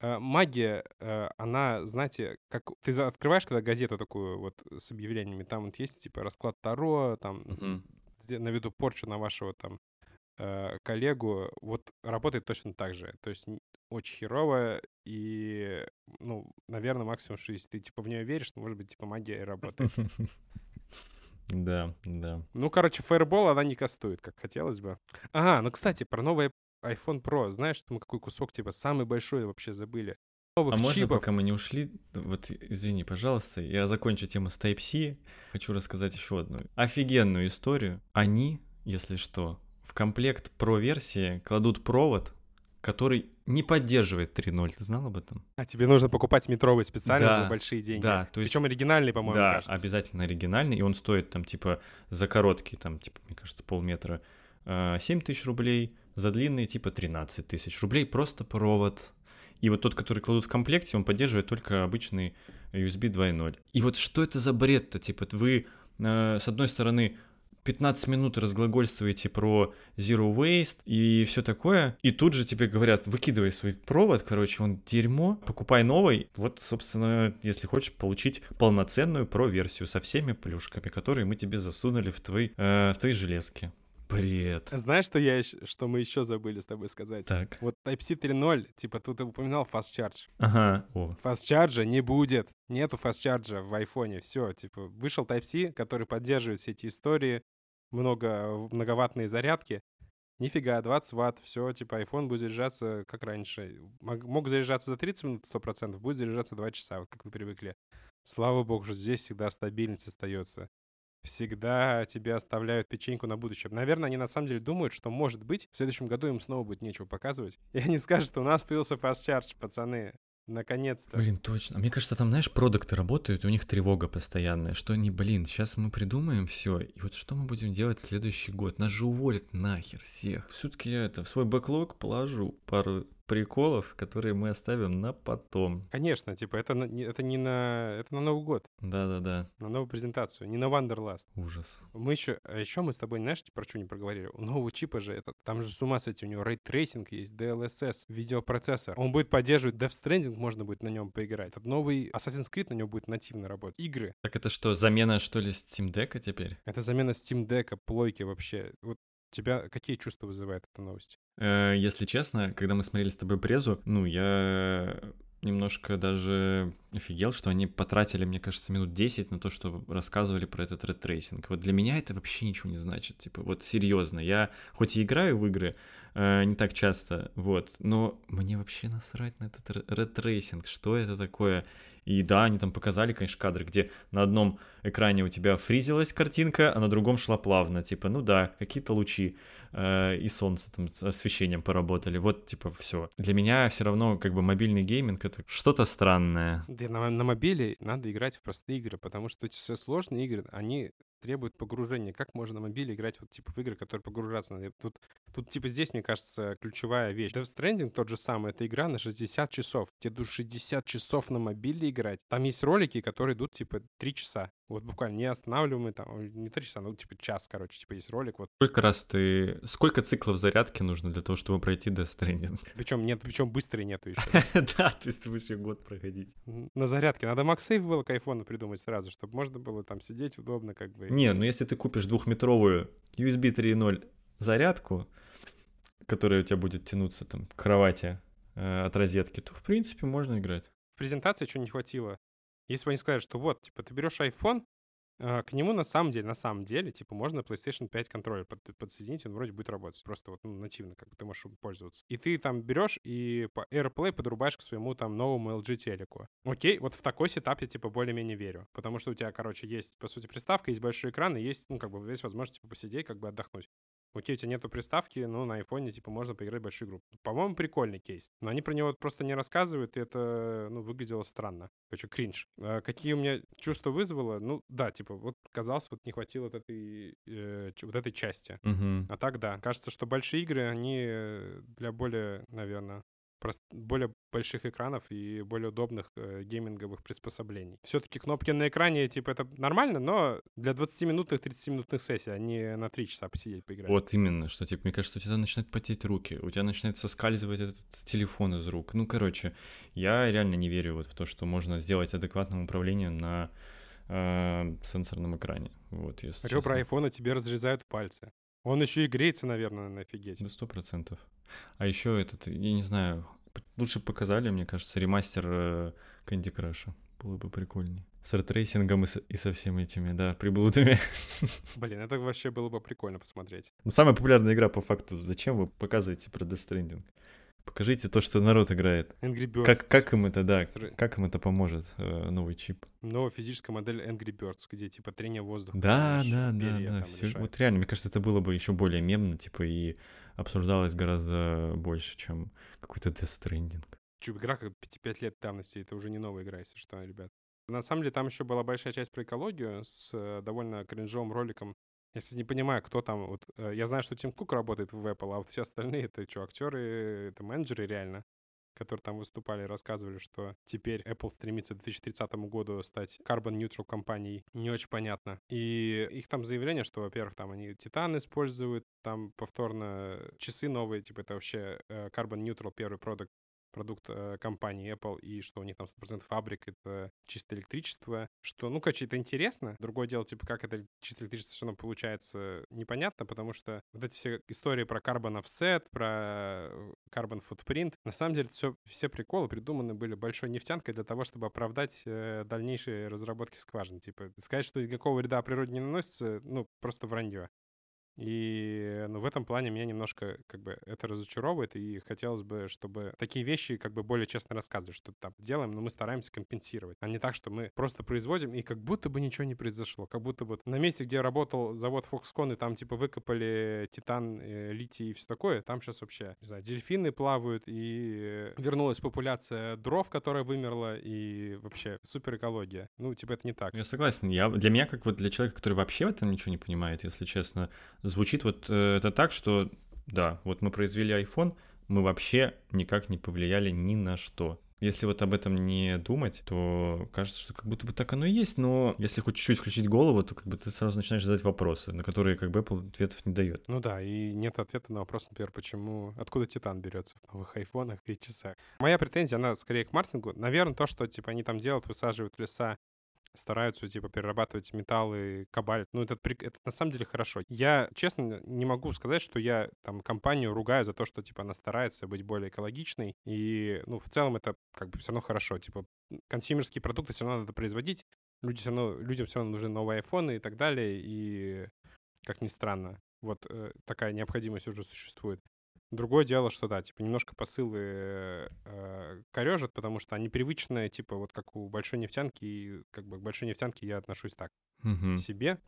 э, магия, э, она, знаете, как ты открываешь, когда газету такую вот с объявлениями, там вот есть типа расклад Таро, там Мгм. где наведу порчу на вашего там э, коллегу, вот работает точно так же. То есть очень херово, и, ну, наверное, максимум, что если ты типа в нее веришь, ну, может быть, типа магия и работает. Да, да. Ну, короче, Fireball она не кастует, как хотелось бы. Ага, ну, кстати, про новый iPhone Pro. Знаешь, что мы какой кусок, типа, самый большой вообще забыли? Новых А можно, чипов. пока мы не ушли, вот извини, пожалуйста, я закончу тему с Type-C, хочу рассказать еще одну офигенную историю. Они, если что, в комплект Pro-версии кладут провод, который не поддерживает 3.0. Ты знал об этом? А тебе нужно покупать метровый специально Да, за большие деньги. Да, то есть... Причем оригинальный, по-моему, да, кажется. обязательно оригинальный, и он стоит там типа за короткий, там типа, мне кажется, полметра э, 7 тысяч рублей, за длинный типа 13 тысяч рублей, просто провод. И вот тот, который кладут в комплекте, он поддерживает только обычный USB 2.0. И вот что это за бред-то? Типа вы, э, с одной стороны, 15 минут разглагольствуете про Zero Waste и все такое, и тут же тебе говорят, выкидывай свой провод, короче, он дерьмо, покупай новый. Вот, собственно, если хочешь получить полноценную про-версию со всеми плюшками, которые мы тебе засунули в, твой, э, в твои железки. Бред. Знаешь, что, я, что мы еще забыли с тобой сказать? Так. Вот Type-C 3.0, типа, тут ты упоминал Fast Charge. Ага. О, Fast Charge не будет. Нету Fast Charge в айфоне. Все, типа, вышел Type-C, который поддерживает все эти истории, много, многоваттные зарядки. Нифига, 20 ватт, все, типа, iPhone будет заряжаться как раньше. Мог, заряжаться за 30 минут 100%, будет заряжаться 2 часа, вот как вы привыкли. Слава богу, что здесь всегда стабильность остается. Всегда тебе оставляют печеньку на будущее. Наверное, они на самом деле думают, что, может быть, в следующем году им снова будет нечего показывать. И они скажут, что у нас появился Fast Charge, пацаны. Наконец-то. Блин, точно. Мне кажется, там, знаешь, продукты работают, у них тревога постоянная, что они, блин, сейчас мы придумаем все, и вот что мы будем делать в следующий год? Нас же уволят нахер всех. Все-таки я это в свой бэклог положу пару приколов, которые мы оставим на потом. Конечно, типа, это, это не на... Это на Новый год, Да-да-да, на новую презентацию, не на Wonderlust. ужас. Мы еще... А еще мы с тобой, знаешь, про что не проговорили? У нового чипа же, это, там же с ума сойти, у него рейтрейсинг есть, DLSS, видеопроцессор. Он будет поддерживать Death Stranding, можно будет на нем поиграть. Этот новый Assassin's Creed на нем будет нативно работать. Игры. Так это что, замена, что ли, Steam Deck теперь? Это замена Steam Deck, плойки вообще. Вот тебя какие чувства вызывает эта новость? Э, Если честно, когда мы смотрели с тобой презу, ну, я немножко даже офигел, что они потратили, мне кажется, минут 10 на то, что рассказывали про этот рейтрейсинг. Вот для меня это вообще ничего не значит. Типа, вот серьезно, я хоть и играю в игры э, не так часто, вот, но мне вообще насрать на этот рей- рейтрейсинг, что это такое. И да, они там показали, конечно, кадры, где на одном экране у тебя фризилась картинка, а на другом шла плавно. Типа, ну да, какие-то лучи э, и солнце там с освещением поработали. Вот, типа, все. Для меня все равно, как бы, мобильный гейминг — это что-то странное. Да, на, на мобиле надо играть в простые игры, потому что эти все сложные игры, они требует погружения. Как можно на мобиле играть вот типа в игры, которые погружаться надо? Тут, тут типа здесь, мне кажется, ключевая вещь. Death Stranding тот же самый, это игра на 60 часов. Тебе идут 60 часов на мобиле играть. Там есть ролики, которые идут типа 3 часа. Вот буквально не останавливаемые там, не 3 часа, ну типа час, короче, типа есть ролик. Вот. Сколько раз ты... Сколько циклов зарядки нужно для того, чтобы пройти Death Stranding? Причем нет, причем быстрый нету еще. Да, то есть ты будешь год проходить. На зарядке. Надо MagSafe было к айфону придумать сразу, чтобы можно было там сидеть удобно как бы. Не, ну если ты купишь двухметровую USB 3.0 зарядку, которая у тебя будет тянуться там к кровати э, от розетки, то в принципе можно играть. В презентации что не хватило. Если бы они сказали, что вот, типа, ты берешь iPhone, э, к нему на самом деле, на самом деле, типа, можно PlayStation 5 контроллер под, подсоединить, он вроде будет работать. Просто вот ну, нативно, как бы ты можешь пользоваться. И ты там берешь и по AirPlay подрубаешь к своему там новому LG телеку. Окей, вот в такой сетап я, типа, более-менее верю. Потому что у тебя, короче, есть, по сути, приставка, есть большой экран, и есть, ну, как бы, есть возможность, типа, посидеть, как бы отдохнуть окей, у тебя нету приставки, но на айфоне, типа, можно поиграть в большую игру. По-моему, прикольный кейс. Но они про него просто не рассказывают, и это, ну, выглядело странно. Короче, кринж. А какие у меня чувства вызвало? Ну, да, типа, вот казалось, вот не хватило вот этой, э, вот этой части. Угу. А так, да. Кажется, что большие игры, они для более, наверное, более больших экранов и более удобных э, гейминговых приспособлений. Все-таки кнопки на экране, типа, это нормально, но для 20-минутных, 30-минутных сессий, а не на 3 часа посидеть, поиграть. Вот именно, что, типа, мне кажется, у тебя начинают потеть руки, у тебя начинает соскальзывать этот телефон из рук. Ну, короче, я реально не верю вот в то, что можно сделать адекватным управлением на э, сенсорном экране. Вот, если Ребра айфона тебе разрезают пальцы. Он еще и греется, наверное, на офигеть. Да сто процентов. А еще этот, я не знаю, лучше показали, мне кажется, ремастер Candy Crush. Было бы прикольнее. С ray tracing ом и, со, и со всеми этими, да, приблудами. Блин, это вообще было бы прикольно посмотреть. Ну, самая популярная игра по факту. Зачем вы показываете про Death Stranding? Покажите то, что народ играет. Angry Birds. Как, как им это, да, как им это поможет, э, новый чип? Новая физическая модель Angry Birds, где, типа, трение воздуха. Да, да, да, да. Все, вот реально, мне кажется, это было бы еще более мемно, типа, и обсуждалось гораздо больше, чем какой-то Stranding. Чё, игра как 5 лет давности, это уже не новая игра, если что, ребят. На самом деле там еще была большая часть про экологию с э, довольно кринжовым роликом. Если не понимаю, кто там, вот э, я знаю, что Тим Кук работает в Apple, а вот все остальные это что, актеры, это менеджеры реально которые там выступали, рассказывали, что теперь Apple стремится к 2030 году стать carbon neutral компанией. Не очень понятно. И их там заявление, что, во-первых, там они титан используют, там повторно часы новые, типа это вообще э, carbon neutral первый продукт продукт э, компании Apple, и что у них там 100% фабрик, это чистое электричество, что, ну, короче, это интересно. Другое дело, типа, как это чистое электричество все равно получается, непонятно, потому что вот эти все истории про carbon offset, про э, carbon footprint, на самом деле все, все приколы придуманы были большой нефтянкой для того, чтобы оправдать э, дальнейшие разработки скважин. Типа, сказать, что никакого вреда природе не наносится, ну, просто вранье. И ну, в этом плане меня немножко как бы это разочаровывает, и хотелось бы, чтобы такие вещи как бы более честно рассказывали, что там делаем, но мы стараемся компенсировать, а не так, что мы просто производим, и как будто бы ничего не произошло, как будто вот на месте, где работал завод Foxconn, и там типа выкопали титан, э, литий и все такое, там сейчас вообще, не знаю, дельфины плавают, и вернулась популяция дров, которая вымерла, и вообще супер экология. Ну, типа это не так. Я согласен. Я, для меня, как вот для человека, который вообще в этом ничего не понимает, если честно, звучит вот э, это так, что да, вот мы произвели iPhone, мы вообще никак не повлияли ни на что. Если вот об этом не думать, то кажется, что как будто бы так оно и есть, но если хоть чуть-чуть включить голову, то как бы ты сразу начинаешь задать вопросы, на которые как бы Apple ответов не дает. Ну да, и нет ответа на вопрос, например, почему, откуда Титан берется в новых айфонах и часах. Моя претензия, она скорее к Мартингу. Наверное, то, что типа они там делают, высаживают леса стараются, типа, перерабатывать металлы, кабальт. Ну, это, это на самом деле хорошо. Я, честно, не могу сказать, что я там компанию ругаю за то, что, типа, она старается быть более экологичной. И, ну, в целом это как бы все равно хорошо. Типа, консюмерские продукты все равно надо производить. Люди все равно, людям все равно нужны новые айфоны и так далее. И, как ни странно, вот э, такая необходимость уже существует. Другое дело, что да, типа немножко посылы э, корежат, потому что они привычные, типа вот как у большой нефтянки, и как бы к большой нефтянке я отношусь так. Мгм. Себе,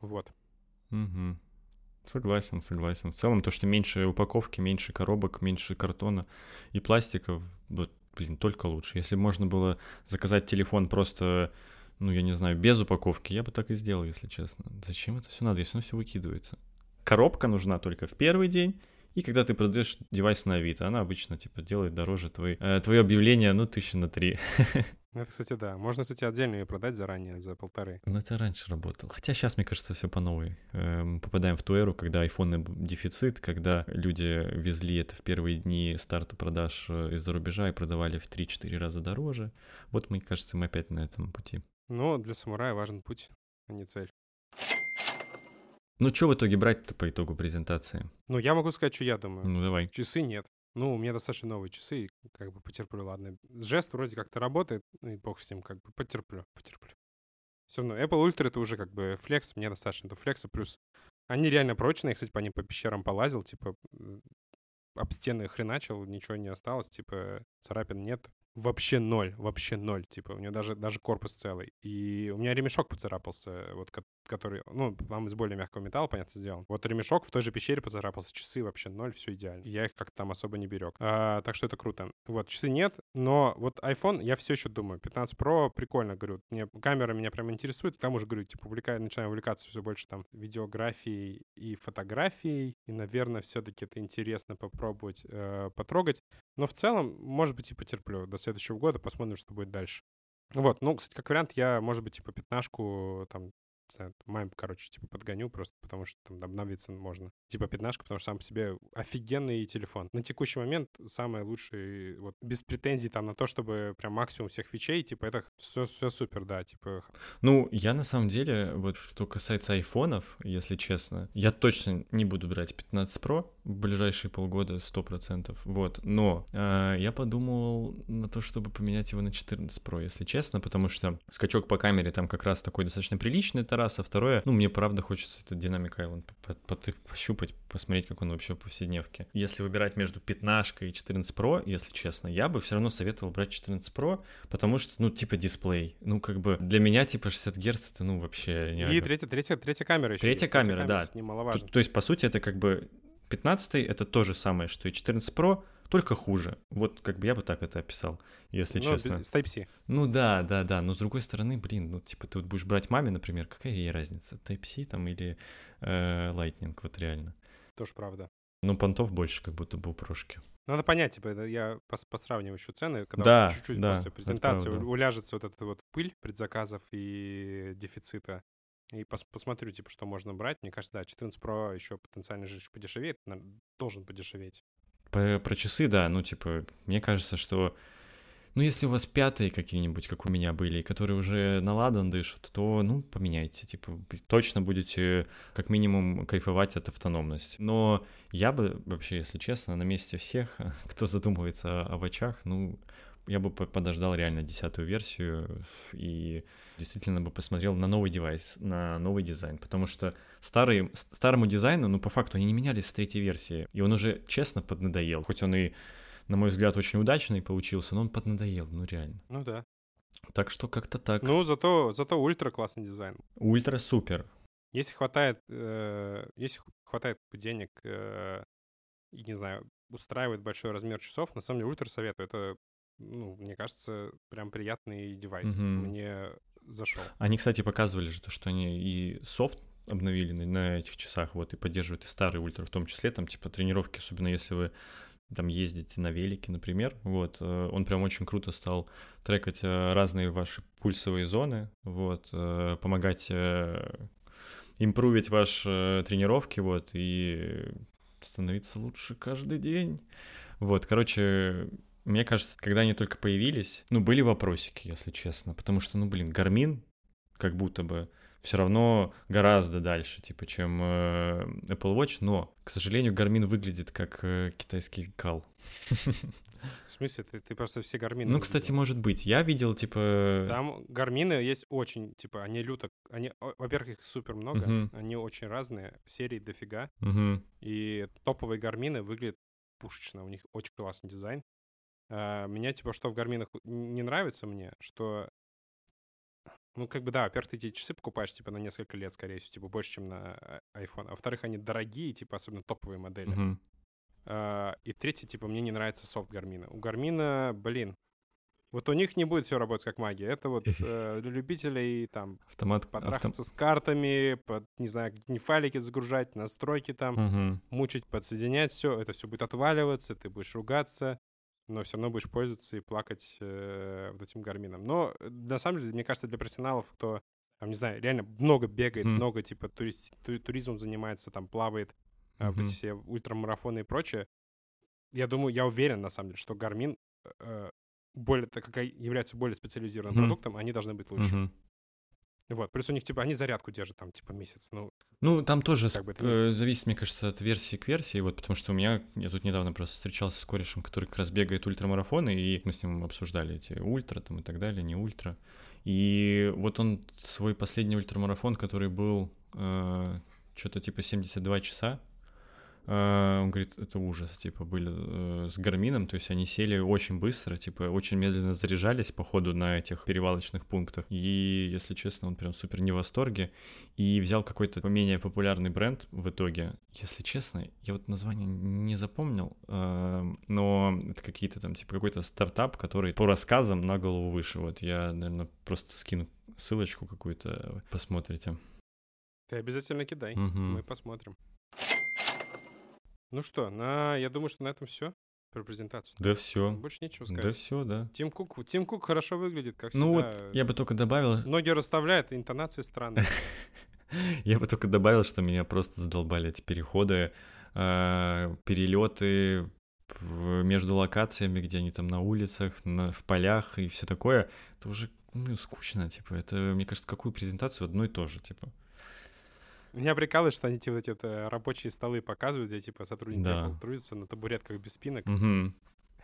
вот. Мгм. Согласен, согласен. В целом, то, что меньше упаковки, меньше коробок, меньше картона и пластиков, вот, блин, только лучше. Если бы можно было заказать телефон просто, ну, я не знаю, без упаковки, я бы так и сделал, если честно. Зачем это все надо, если оно все выкидывается? Коробка нужна только в первый день, и когда ты продаешь девайс на Авито, она обычно, типа, делает дороже твой, э, твое объявление, ну, тысячи на три. Ну, Это, кстати, да. Можно, кстати, отдельно ее продать заранее за полторы. Ну, это раньше работало. Хотя сейчас, мне кажется, все по новой. Э, Мы попадаем в ту эру, когда айфоны дефицит, когда люди везли это в первые дни старта продаж э, из-за рубежа и продавали в 3-4 раза дороже. Вот, мне кажется, мы опять на этом пути. Но для самурая важен путь, а не цель. Ну, что в итоге брать-то по итогу презентации? Ну, я могу сказать, что я думаю. Ну, давай. Часы нет. Ну, у меня достаточно новые часы, и как бы потерплю, ладно. Жест вроде как-то работает, ну и бог с ним, как бы потерплю, потерплю. Все равно, Apple Ultra это уже как бы флекс, мне достаточно до флекса, плюс они реально прочные, я, кстати, по ним по пещерам полазил, типа об стены хреначил, ничего не осталось, типа царапин нет. Вообще ноль, вообще ноль, типа, у него даже, даже корпус целый. И у меня ремешок поцарапался, вот, который, ну, там из более мягкого металла, понятно, сделан. Вот ремешок в той же пещере поцарапался, часы вообще ноль, все идеально. Я их как-то там особо не берег. А, так что это круто. Вот, часы нет, но вот iPhone, я все еще думаю, 15 Pro прикольно, говорю, мне камера меня прям интересует, к тому же, говорю, типа, увлекаю, начинаю увлекаться все больше там видеографией и фотографией, и, наверное, все-таки это интересно попробовать э, потрогать. Но в целом, может быть, и потерплю до следующего года, посмотрим, что будет дальше. Вот, ну, кстати, как вариант, я, может быть, типа пятнашку, там, знаю, короче, типа подгоню просто, потому что там обновиться можно. Типа пятнашка, потому что сам по себе офигенный телефон. На текущий момент самый лучший, вот, без претензий там на то, чтобы прям максимум всех фичей, типа, это все, все супер, да, типа, Ну, я на самом деле, вот что касается айфонов, если честно, я точно не буду брать 15 Pro в ближайшие полгода 100%, вот, но э, я подумал на то, чтобы поменять его на 14 Pro, если честно, потому что скачок по камере там как раз такой достаточно приличный, раз, а второе, ну, мне правда хочется этот по- по- пощупать, посмотреть, как он вообще в повседневке. Если выбирать между 15 и 14 Pro, если честно, я бы все равно советовал брать 14 Pro, потому что, ну, типа дисплей, ну, как бы для меня, типа, 60 Гц, это, ну, вообще не И третья, третья, третья камера еще Третья есть. камера, да. есть Немаловажно. То, то есть, по сути, это как бы 15 это то же самое, что и 14 Pro, только хуже. Вот как бы я бы так это описал, если Ну, честно. с Type-C. Ну да, да, да, но с другой стороны, блин, ну типа ты вот будешь брать маме, например, какая ей разница, Type-C там или э, Lightning, вот реально. Тоже правда. Ну понтов больше как будто бы у прошки. Надо понять, типа, это я пос- посравниваю еще цены, когда Да, вот чуть-чуть да, после презентации правда. уляжется вот эта вот пыль предзаказов и дефицита, и пос- посмотрю, типа, что можно брать. Мне кажется, да, 14 Pro еще потенциально же ещё подешевеет, должен подешеветь. По- про часы, да, ну типа, мне кажется, что ну, если у вас пятые какие-нибудь, как у меня были, которые уже на ладан дышат, то, ну, поменяйте, типа, точно будете как минимум кайфовать от автономности. Но я бы вообще, если честно, на месте всех, кто задумывается о вачах, ну, я бы по- подождал реально десятую версию и действительно бы посмотрел на новый девайс, на новый дизайн, потому что старый, старому дизайну, ну, по факту, они не менялись с третьей версии, и он уже честно поднадоел, хоть он и, на мой взгляд, очень удачный получился, но он поднадоел, ну, реально. Ну да. Так что как-то так. Ну, зато, зато ультра классный дизайн. Ультра супер. Если хватает, э, если хватает денег э, не знаю, устраивает большой размер часов, на самом деле ультра советую. Это, ну, мне кажется, прям приятный девайс. Мгм. Мне зашел. Они, кстати, показывали же то, что они и софт обновили на, на этих часах, вот, и поддерживают и старый ультра, в том числе, там, типа, тренировки, особенно если вы там ездите на велике, например, вот, э, он прям очень круто стал трекать э, разные ваши пульсовые зоны, вот, э, помогать импровить ваши тренировки, вот, и становиться лучше каждый день. Вот, короче, мне кажется, когда они только появились, ну, были вопросики, если честно, потому что, ну, блин, Гармин как будто бы все равно гораздо дальше, типа, чем э, Apple Watch, но, к сожалению, Garmin выглядит как э, китайский кал. В смысле, ты, ты просто все гармины Ну, кстати, может быть. Я видел, типа... Там гармины есть очень, типа, они люто... Они, во-первых, их супер много, Мгм. они очень разные, серии дофига, Мгм. и топовые гармины выглядят пушечно, у них очень классный дизайн. А, меня, типа, что в гарминах не нравится мне, что ну, как бы, да, во-первых, ты эти часы покупаешь, типа, на несколько лет, скорее всего, типа, больше, чем на а, iPhone. А во-вторых, они дорогие, типа, особенно топовые модели. Мгм. А, и третье, типа, мне не нравится софт Гармина. У Гармина, блин, вот у них не будет все работать как магия. Это вот э, для любителей там Автомат... автом- потрахаться с картами, под, не знаю, какие-нибудь файлики загружать, настройки там, Мгм. мучить, подсоединять все. Это все будет отваливаться, ты будешь ругаться, но все равно будешь пользоваться и плакать э, вот этим гармином. Но э, на самом деле, мне кажется, для профессионалов, кто, там, не знаю, реально много бегает, Мгм. много типа турист- ту- туризмом занимается, там плавает, а, вот эти все ультрамарафоны и прочее, я думаю, я уверен, на самом деле, что Гармин э, более, так как они являются более специализированным Мгм. продуктом, они должны быть лучше. Мгм. Вот, плюс у них, типа, они зарядку держат там, типа, месяц. Ну, Ну, там тоже Как бы это э, зависит, мне кажется, от версии к версии, вот, потому что у меня, я тут недавно просто встречался с корешем, который как раз бегает ультрамарафоны, и мы с ним обсуждали эти ультра там и так далее, не ультра. И вот он свой последний ультрамарафон, который был что-то типа 72 часа, э, он говорит, это ужас, типа, были э, с гармином, то есть они сели очень быстро, типа, очень медленно заряжались по ходу на этих перевалочных пунктах, и, если честно, он прям супер не в восторге, и взял какой-то менее популярный бренд в итоге. Если честно, я вот название не запомнил, э, но это какие-то там, типа, какой-то стартап, который по рассказам на голову выше, вот я, наверное, просто скину ссылочку какую-то, посмотрите. ты обязательно кидай. Мгм. Мы посмотрим. Ну что, на, я думаю, что на этом все про презентацию. Да все, Больше нечего да сказать. все, да. Тим Кук, Тим Кук хорошо выглядит, как Ну вот, всегда. я бы только добавил, Ноги расставляет, интонации странные. Я бы только добавил, что меня просто задолбали эти переходы, э, перелеты между локациями, где они там на улицах, на, в полях и все такое. Это уже ну, скучно, типа. Это, мне кажется, какую презентацию одно и то же, типа. Меня прикалывает, что они типа эти вот, рабочие столы показывают, где типа сотрудники Да. Apple трудятся на табуретках без спинок. Мгм.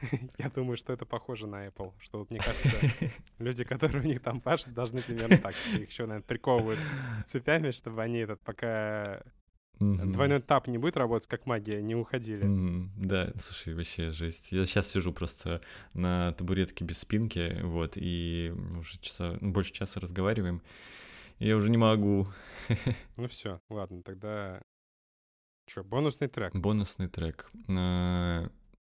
Я думаю, что это похоже на Apple. Что вот, мне кажется, люди, которые у них там пашут, должны примерно так. Их еще, наверное, приковывают цепями, чтобы они этот, пока Мгм. двойной тап не будет работать, как магия, не уходили. Мгм. Да, слушай, вообще жесть. Я сейчас сижу просто на табуретке без спинки, вот, и уже часа, ну, больше часа разговариваем. Я уже не могу. Ну все, ладно, тогда... Че, бонусный трек. Бонусный трек. Э,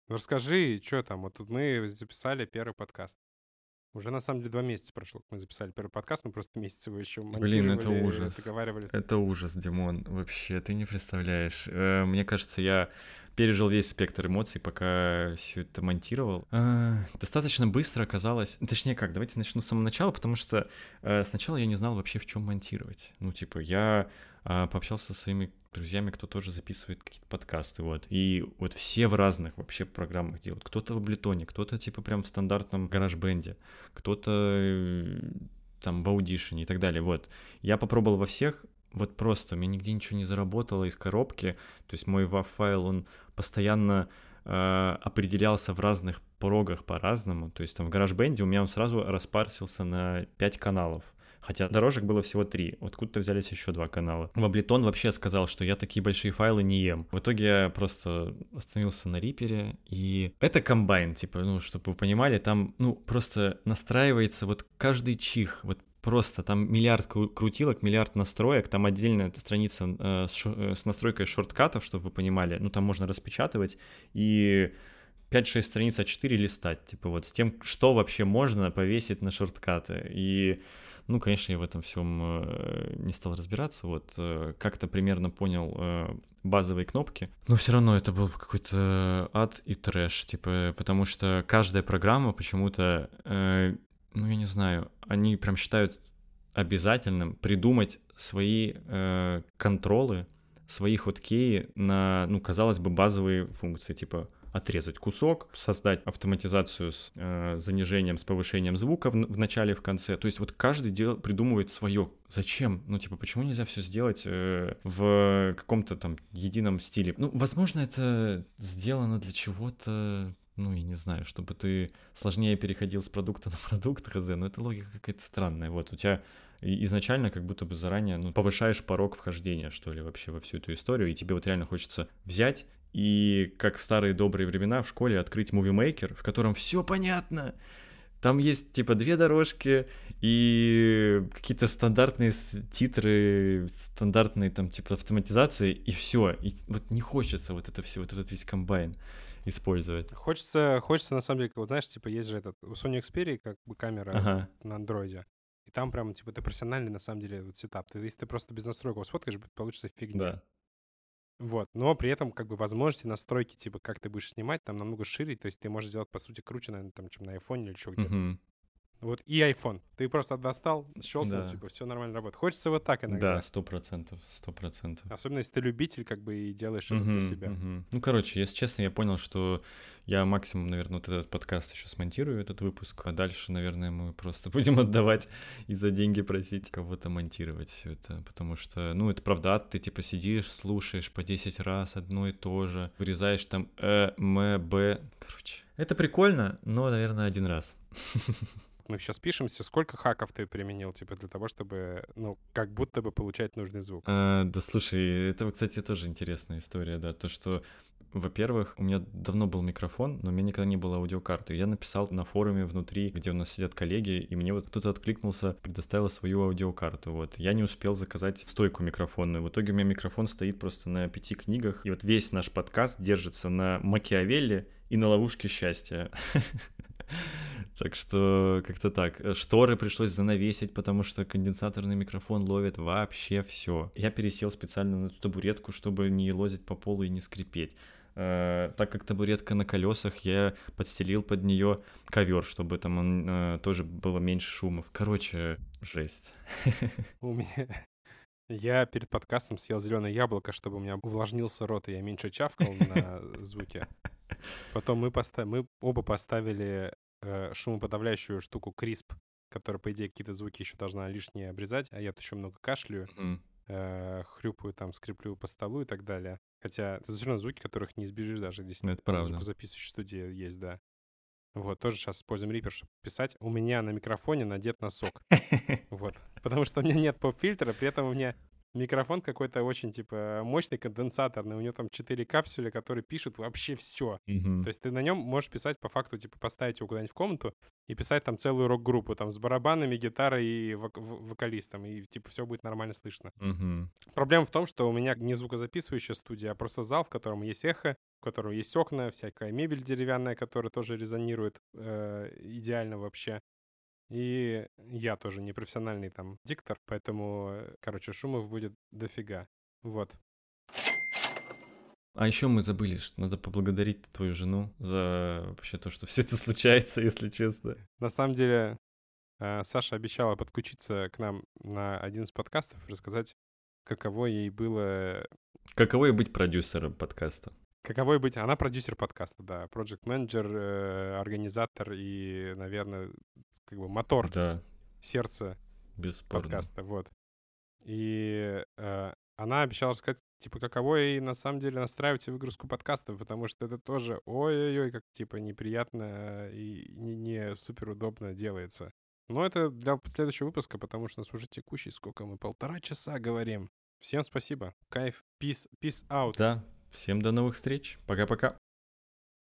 Расскажи, что там. Вот тут мы записали первый подкаст. Уже на самом деле два месяца прошло, как мы записали первый подкаст, мы просто месяц его еще Блин, это монтировали, ужас. договаривали. Это ужас, Димон, вообще, ты не представляешь. Э, Мне кажется, я пережил весь спектр эмоций, пока все это монтировал. Э, Достаточно быстро оказалось, точнее как, давайте начну с самого начала, потому что э, сначала я не знал вообще, в чем монтировать. Ну, типа, я пообщался со своими друзьями, кто тоже записывает какие-то подкасты, вот. И вот все в разных вообще программах делают. Кто-то в Абleton, кто-то типа прям в стандартном гараж-бенде, кто-то э, там в Audition и так далее, вот. Я попробовал во всех, вот просто, у меня нигде ничего не заработало из коробки, то есть мой WAV-файл, он постоянно э, определялся в разных порогах по-разному, то есть там в GarageBand у меня он сразу распарсился на 5 каналов, Хотя дорожек было всего три. Откуда-то взялись еще два канала. В Ableton вообще сказал, что я такие большие файлы не ем. В итоге я просто остановился на Рипере. И это комбайн, типа, ну, чтобы вы понимали, там, ну, просто настраивается вот каждый чих. Вот просто там миллиард кру- крутилок, миллиард настроек, там отдельная страница э, с, э, с настройкой шорткатов, чтобы вы понимали. Ну, там можно распечатывать и 5-6 страниц А4 листать, типа вот с тем, что вообще можно повесить на шорткаты. И ну, конечно, я в этом всем э, не стал разбираться, вот э, как-то примерно понял э, базовые кнопки, но все равно это был какой-то ад и трэш, типа, потому что каждая программа почему-то, ну, я не знаю, они прям считают обязательным придумать свои контролы, свои хоткеи на, ну, казалось бы, базовые функции, типа отрезать кусок, создать автоматизацию с э, занижением, с повышением звука в, в начале в конце. То есть вот каждый дел, придумывает свое. Зачем? Ну, типа, почему нельзя все сделать э, в каком-то там едином стиле? Ну, возможно, это сделано для чего-то ну, я не знаю, чтобы ты сложнее переходил с продукта на продукт ХЗ, но это логика какая-то странная. Вот у тебя изначально как будто бы заранее ну, повышаешь порог вхождения, что ли, вообще во всю эту историю, и тебе вот реально хочется взять и как в старые добрые времена в школе открыть мувимейкер, в котором все понятно. Там есть типа две дорожки и какие-то стандартные титры, стандартные там типа автоматизации, и все. И вот не хочется вот это все, вот этот весь комбайн использовать. Хочется, хочется на самом деле, вот знаешь, типа есть же этот у Sony Xperia как бы камера ага. на андроиде. И там прям, типа, ты профессиональный, на самом деле, вот сетап. Ты, если ты просто без настроек его сфоткаешь, получится фигня. Да. Вот, но при этом как бы возможности настройки, типа, как ты будешь снимать, там намного шире, то есть ты можешь сделать, по сути, круче, наверное, там, чем на iPhone или еще где-то. Uh-huh. Вот и iPhone. Ты просто достал, щелкнул, да. типа, все нормально работает. Хочется вот так иногда. Да, сто процентов, сто процентов. Особенно если ты любитель, как бы, и делаешь что-то для себя. Угу. Ну, короче, если честно, я понял, что я максимум, наверное, вот этот подкаст еще смонтирую, этот выпуск, а дальше, наверное, мы просто будем отдавать и за деньги просить кого-то монтировать все это, потому что, ну, это правда, ты, типа, сидишь, слушаешь по 10 раз одно и то же, вырезаешь там э, м, б, короче. Это прикольно, но, наверное, один раз. мы сейчас пишемся, сколько хаков ты применил, типа, для того, чтобы, ну, как будто бы получать нужный звук? А, да, слушай, это, кстати, тоже интересная история, да, то, что во-первых, у меня давно был микрофон, но у меня никогда не было аудиокарты. Я написал на форуме внутри, где у нас сидят коллеги, и мне вот кто-то откликнулся, предоставил свою аудиокарту. Вот. Я не успел заказать стойку микрофонную. В итоге у меня микрофон стоит просто на пяти книгах, и вот весь наш подкаст держится на Макиавелле и на ловушке счастья. Так что как-то так. Шторы пришлось занавесить, потому что конденсаторный микрофон ловит вообще все. Я пересел специально на эту табуретку, чтобы не лозить по полу и не скрипеть. Uh, так как табуретка на колесах, я подстелил под нее ковер, чтобы там он, uh, тоже было меньше шумов. Короче, жесть. У меня я перед подкастом съел зеленое яблоко, чтобы у меня увлажнился рот, и я меньше чавкал на звуке. Потом мы, постав... мы оба поставили э, шумоподавляющую штуку Crisp, которая, по идее, какие-то звуки еще должна лишние обрезать, а я тут еще много кашляю, mm. э, хрюпаю, там, скреплю по столу и так далее. Хотя это все равно звуки, которых не избежишь даже здесь. Ну, это правда. Звукозаписывающая студия есть, да. Вот, тоже сейчас используем Reaper, чтобы писать. У меня на микрофоне надет носок. Вот. Потому что у меня нет поп-фильтра, при этом у меня микрофон какой-то очень, типа, мощный, конденсаторный. У него там 4 капсули, которые пишут вообще все. Mm-hmm. То есть ты на нем можешь писать по факту, типа, поставить его куда-нибудь в комнату и писать там целую рок-группу, там, с барабанами, гитарой и вок- вокалистом, и, типа, все будет нормально слышно. Mm-hmm. Проблема в том, что у меня не звукозаписывающая студия, а просто зал, в котором есть эхо, в котором есть окна, всякая мебель деревянная, которая тоже резонирует э, идеально вообще. И я тоже не профессиональный там диктор, поэтому, э, короче, шумов будет дофига. Вот. А еще мы забыли, что надо поблагодарить твою жену за вообще то, что все это случается, если честно. На самом деле, э, Саша обещала подключиться к нам на один из подкастов и рассказать, каково ей было... Каково ей быть продюсером подкаста. Каковой быть? Она продюсер подкаста, да. Project менеджер э, организатор и, наверное, как бы мотор, да. Бесспорно. подкаста, вот. И э, она обещала рассказать, типа, каково ей на самом деле настраивать выгрузку подкастов, потому что это тоже ой-ой-ой, как, типа, неприятно и не, не супер удобно делается. Но это для следующего выпуска, потому что у нас уже текущий, сколько мы, полтора часа говорим. Всем спасибо. Кайф. Peace, peace out. Да, Всем до новых встреч. Пока-пока.